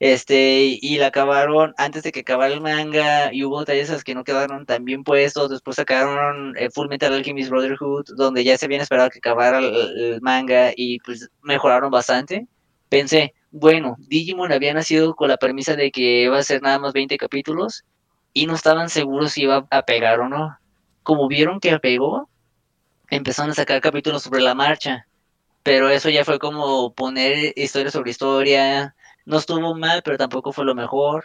este y la acabaron antes de que acabara el manga y hubo detalles que no quedaron tan bien puestos después sacaron eh, Full Metal Alchemist Brotherhood donde ya se habían esperado que acabara el manga y pues mejoraron bastante pensé bueno, Digimon había nacido con la premisa de que iba a ser nada más 20 capítulos y no estaban seguros si iba a pegar o no. Como vieron que pegó, empezaron a sacar capítulos sobre la marcha. Pero eso ya fue como poner historia sobre historia. No estuvo mal, pero tampoco fue lo mejor.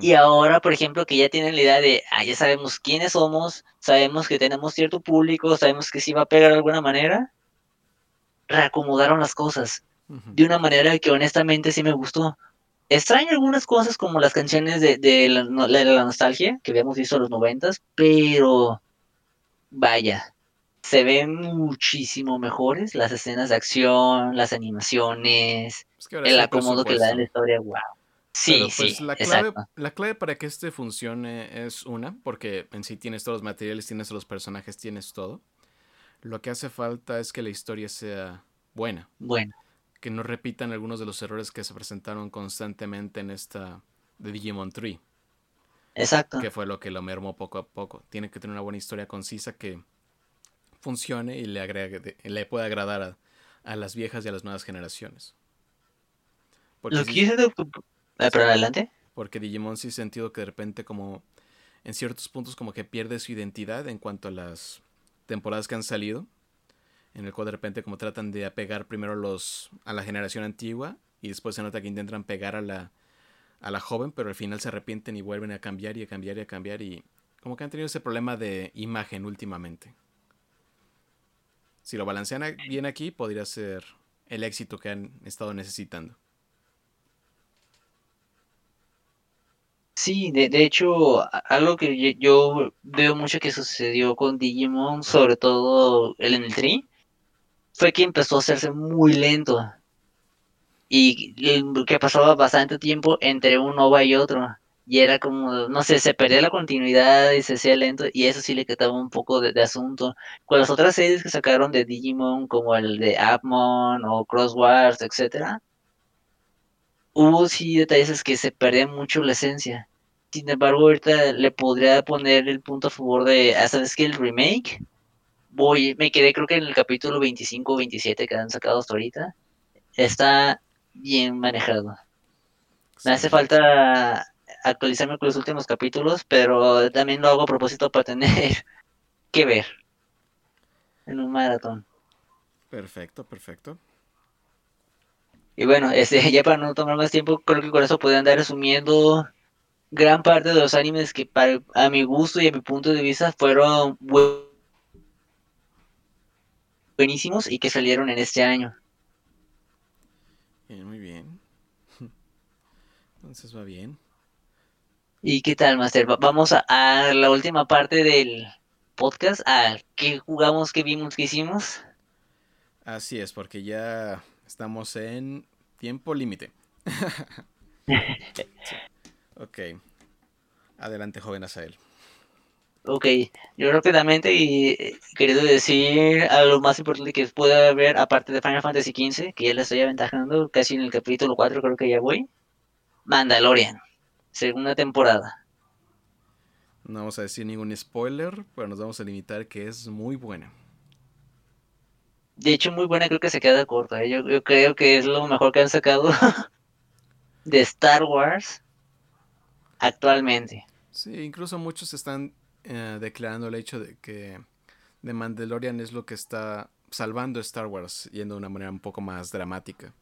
Y ahora, por ejemplo, que ya tienen la idea de, ah, ya sabemos quiénes somos, sabemos que tenemos cierto público, sabemos que sí va a pegar de alguna manera, reacomodaron las cosas de una manera que honestamente sí me gustó. Extraño algunas cosas como las canciones de, la, nostalgia que habíamos visto en los noventas, pero vaya, se ven muchísimo mejores las escenas de acción, las animaciones, el acomodo que le da la historia, wow. Sí, pues, sí, la clave, la clave para que este funcione es una, porque en sí tienes todos los materiales, tienes los personajes, tienes todo. Lo que hace falta es que la historia sea buena. Buena que no repitan algunos de los errores que se presentaron constantemente en esta de Digimon Tree. Exacto. Que fue lo que lo mermó poco a poco. Tiene que tener una buena historia concisa que funcione y le, agregue, le pueda agradar a, las viejas y a las nuevas generaciones. Porque lo que de... Ah, pero adelante. Porque Digimon sí sentido que de repente como en ciertos puntos como que pierde su identidad en cuanto a las temporadas que han salido en el cual de repente como tratan de apegar primero los a la generación antigua y después se nota que intentan pegar a la a la joven, pero al final se arrepienten y vuelven a cambiar y a cambiar y a cambiar y como que han tenido ese problema de imagen últimamente. Si lo balancean bien aquí, podría ser el éxito que han estado necesitando. Sí, de, de hecho, algo que yo, veo mucho que sucedió con Digimon, sobre todo el en el Tree, fue que empezó a hacerse muy lento. Y que pasaba bastante tiempo entre un OVA y otro. Y era como, no sé, se perdía la continuidad y se hacía lento. Y eso sí le quitaba un poco de, asunto. Con las otras series que sacaron de Digimon, como el de Appmon o Crosswars, etcétera, hubo sí detalles que se perdían mucho la esencia. Sin embargo, ahorita le podría poner el punto a favor de, hasta es que el remake, voy, me quedé creo que en el capítulo 25 o 27 que han sacado hasta ahorita, está bien manejado. Me hace falta actualizarme con los últimos capítulos, pero también lo hago a propósito para tener que ver en un maratón. Perfecto, perfecto. Y bueno, este, ya para no tomar más tiempo, creo que con eso podría andar resumiendo gran parte de los animes que para, a mi gusto y a mi punto de vista fueron buenísimos y que salieron en este año. muy bien. Entonces va bien. ¿Y qué tal, Master? Vamos a, la última parte del podcast, a qué jugamos, qué vimos, qué hicimos. Así es, porque ya estamos en tiempo límite. Ok. Adelante, joven Asael. Ok, yo rápidamente y eh, querido decir a lo más importante que puede haber, aparte de Final Fantasy XV, que ya le estoy aventajando, casi en el capítulo 4 creo que ya voy. Mandalorian, segunda temporada. No vamos a decir ningún spoiler, pero nos vamos a limitar que es muy buena. De hecho, muy buena, creo que se queda corta. ¿eh? Yo, yo creo que es lo mejor que han sacado de Star Wars actualmente. Sí, incluso muchos están eh, declarando el hecho de que The Mandalorian es lo que está salvando Star Wars yendo de una manera un poco más dramática.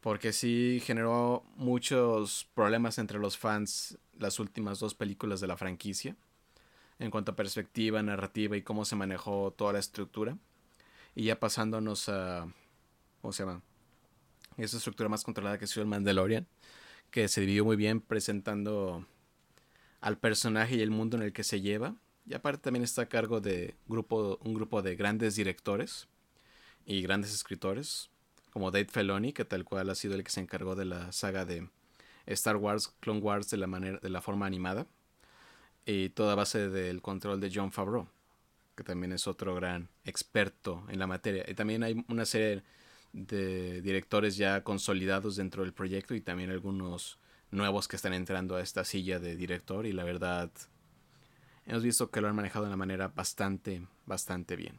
Porque sí generó muchos problemas entre los fans las últimas dos películas de la franquicia. En cuanto a perspectiva, narrativa y cómo se manejó toda la estructura. Y ya pasándonos a... ¿Cómo se llama? Esa estructura más controlada que sido el Mandalorian que se dividió muy bien presentando al personaje y el mundo en el que se lleva. Y aparte también está a cargo de grupo, un grupo de grandes directores y grandes escritores, como Dave Filoni, que tal cual ha sido el que se encargó de la saga de Star Wars, Clone Wars de la, manera, de la forma animada. Y toda base del control de John Favreau, que también es otro gran experto en la materia. Y también hay una serie de directores ya consolidados dentro del proyecto y también algunos nuevos que están entrando a esta silla de director y la verdad hemos visto que lo han manejado de una manera bastante, bastante bien.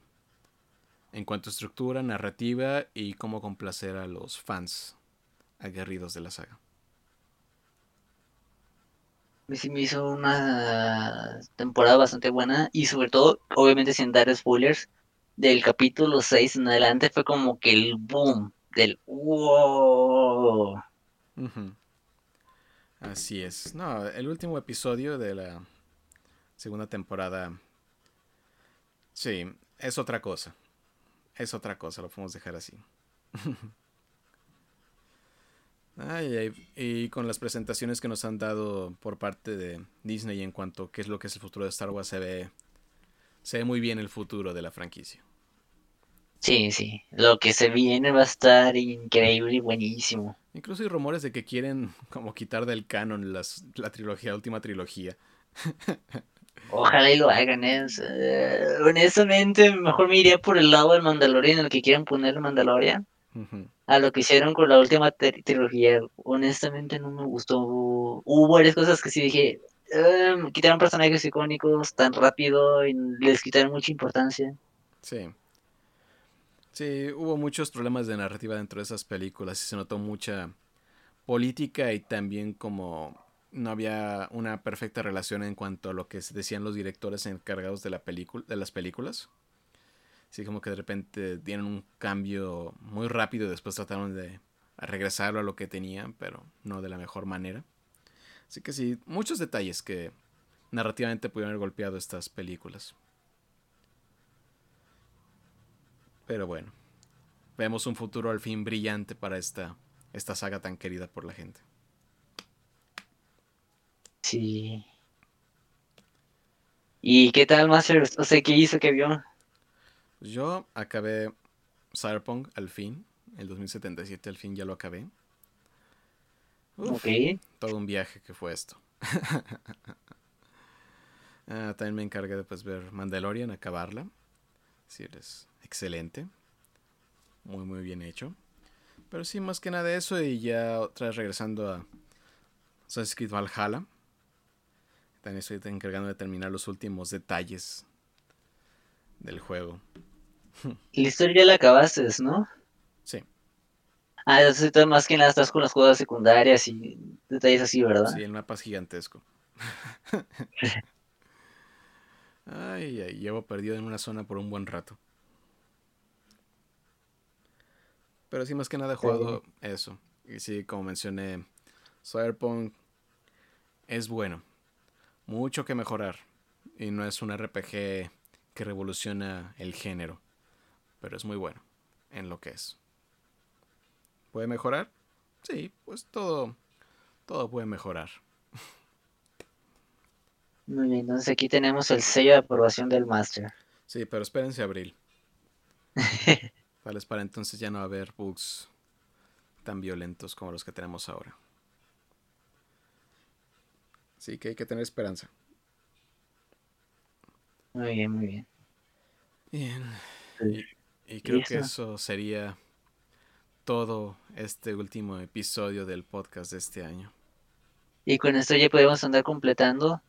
En cuanto a estructura, narrativa y cómo complacer a los fans aguerridos de la saga. Sí me hizo una temporada bastante buena y sobre todo, obviamente sin dar spoilers, del capítulo 6 en adelante fue como que el boom del wow. Así es. No, el último episodio de la segunda temporada. Sí, es otra cosa. Es otra cosa, lo podemos dejar así. y con las presentaciones que nos han dado por parte de Disney en cuanto a qué es lo que es el futuro de Star Wars, se ve, se ve muy bien el futuro de la franquicia. Sí, sí. Lo que se viene va a estar increíble y buenísimo. Incluso hay rumores de que quieren como quitar del canon las, la trilogía, la última trilogía. Ojalá y lo hagan. Eh, honestamente, mejor me iría por el lado del Mandalorian, el que quieran poner el Mandalorian. A lo que hicieron con la última trilogía. Honestamente no me gustó. Hubo varias cosas que sí dije. Em, quitaron personajes icónicos tan rápido y les quitaron mucha importancia. Sí. Sí, hubo muchos problemas de narrativa dentro de esas películas y se notó mucha política y también como no había una perfecta relación en cuanto a lo que decían los directores encargados de la de las películas. Así como que de repente dieron un cambio muy rápido y después trataron de regresarlo a lo que tenían, pero no de la mejor manera. Así que sí, muchos detalles que narrativamente pudieron haber golpeado estas películas. Pero bueno. vemos un futuro al fin brillante para esta, esta saga tan querida por la gente. Sí. ¿Y qué tal, Master? O sea, ¿qué hizo que vio? Yo acabé Cyberpunk al fin, el 2077 al fin ya lo acabé. ok. Todo un viaje que fue esto. Ah, también me encargué de pues, ver Mandalorian, acabarla. Sí, es excelente. Muy, muy bien hecho. Pero sí, más que nada eso y ya otra vez regresando a Assassin's Creed Valhalla. También estoy encargando de terminar los últimos detalles del juego. La historia ya la acabaste, ¿no? Sí. Ah, entonces más que nada estás con las cosas secundarias y detalles así, ¿verdad? Sí, el mapa es gigantesco. ay, ay, llevo perdido en una zona por un buen rato. Pero sí, más que nada he jugado eso. Y sí, como mencioné, Cyberpunk es bueno mucho que mejorar. Y no es un RPG que revoluciona el género. Pero es muy bueno en lo que es. ¿Puede mejorar? Sí, pues todo, todo puede mejorar. Muy bien, entonces aquí tenemos el sello de aprobación del máster. Sí, pero espérense abril. Tal vez para entonces ya no va a haber bugs tan violentos como los que tenemos ahora. Así que hay que tener esperanza. Muy bien, muy bien. Bien. Y, creo que eso sería todo este último episodio del podcast de este año. Y con esto ya podemos andar completando.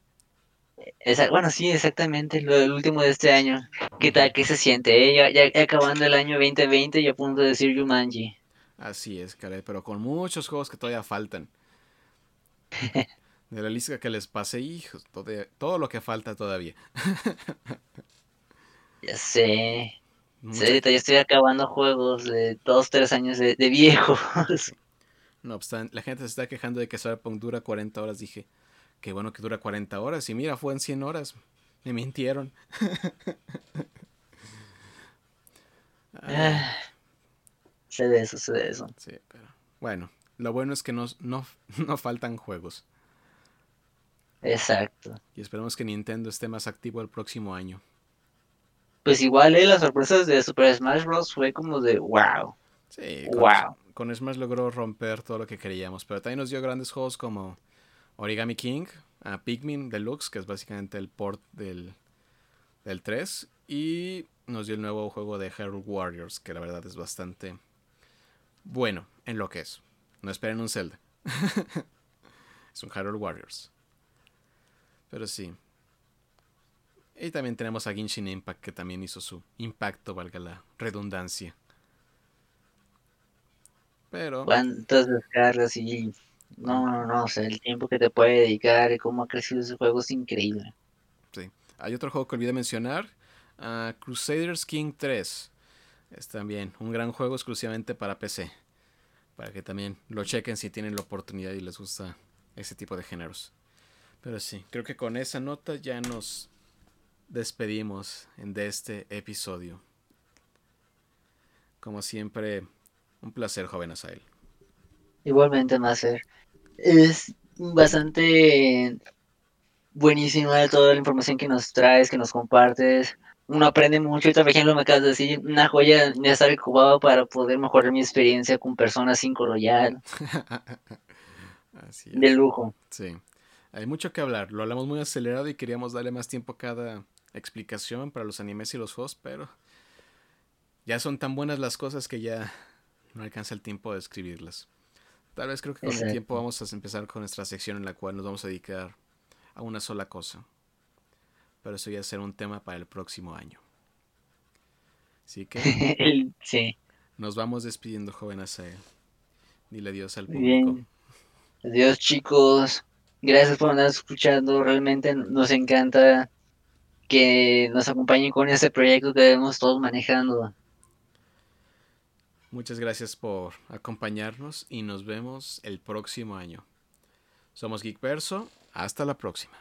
bueno, sí, exactamente, lo del último de este año. ¿Qué tal? ¿Qué se siente? Eh? Ya, acabando el año 2020 y a punto de decir Yumanji. Así es, caray, pero con muchos juegos que todavía faltan. De la lista que les pasé, hijos, todo, todo lo que falta todavía. ya sé. ahorita yo estoy acabando juegos de dos, tres años de, viejos. No obstante, la gente se está quejando de que Cyberpunk dura 40 horas. Dije, qué bueno que dura 40 horas. Y mira, fue en 100 horas. Me mintieron. ah, sé de eso, sé de eso. Sí, pero bueno, lo bueno es que no, no, no faltan juegos. Exacto. Y esperemos que Nintendo esté más activo el próximo año. Pues igual, ¿eh? las sorpresas de Super Smash Bros. fue como de wow. Sí, con, wow. con Smash logró romper todo lo que queríamos, pero también nos dio grandes juegos como Origami King, a Pikmin Deluxe, que es básicamente el port del, del 3, y nos dio el nuevo juego de Hero Warriors, que la verdad es bastante bueno en lo que es. No esperen un Zelda. es un Hero Warriors. Pero sí. Y también tenemos a Genshin Impact que también hizo su impacto, valga la redundancia. Pero. ¿Cuántas descargas y.? No, no, no, o sea, el tiempo que te puede dedicar y cómo ha crecido ese juego es increíble. Sí. Hay otro juego que olvidé mencionar: Crusaders King 3. Es también un gran juego exclusivamente para PC. Para que también lo chequen si tienen la oportunidad y les gusta ese tipo de géneros. Pero sí, creo que con esa nota ya nos despedimos de este episodio. Como siempre, un placer, joven Asael. Igualmente, Master. Es bastante buenísima toda la información que nos traes, que nos compartes. Uno aprende mucho y también lo me acabas de decir, una joya necesaria cubado para poder mejorar mi experiencia con personas sin. Así De lujo. Sí. Hay mucho que hablar. Lo hablamos muy acelerado y queríamos darle más tiempo a cada explicación para los animes y los juegos, pero ya son tan buenas las cosas que ya no alcanza el tiempo de escribirlas. Tal vez creo que con el tiempo vamos a empezar con nuestra sección en la cual nos vamos a dedicar a una sola cosa. Pero eso ya será un tema para el próximo año. Así que sí. nos vamos despidiendo, joven Asael. Dile adiós al público. Adiós, chicos. Gracias por andar escuchando. Realmente nos encanta que nos acompañen con este proyecto que debemos todos manejando. Muchas gracias por acompañarnos y nos vemos el próximo año. Somos Geek Verso. Hasta la próxima.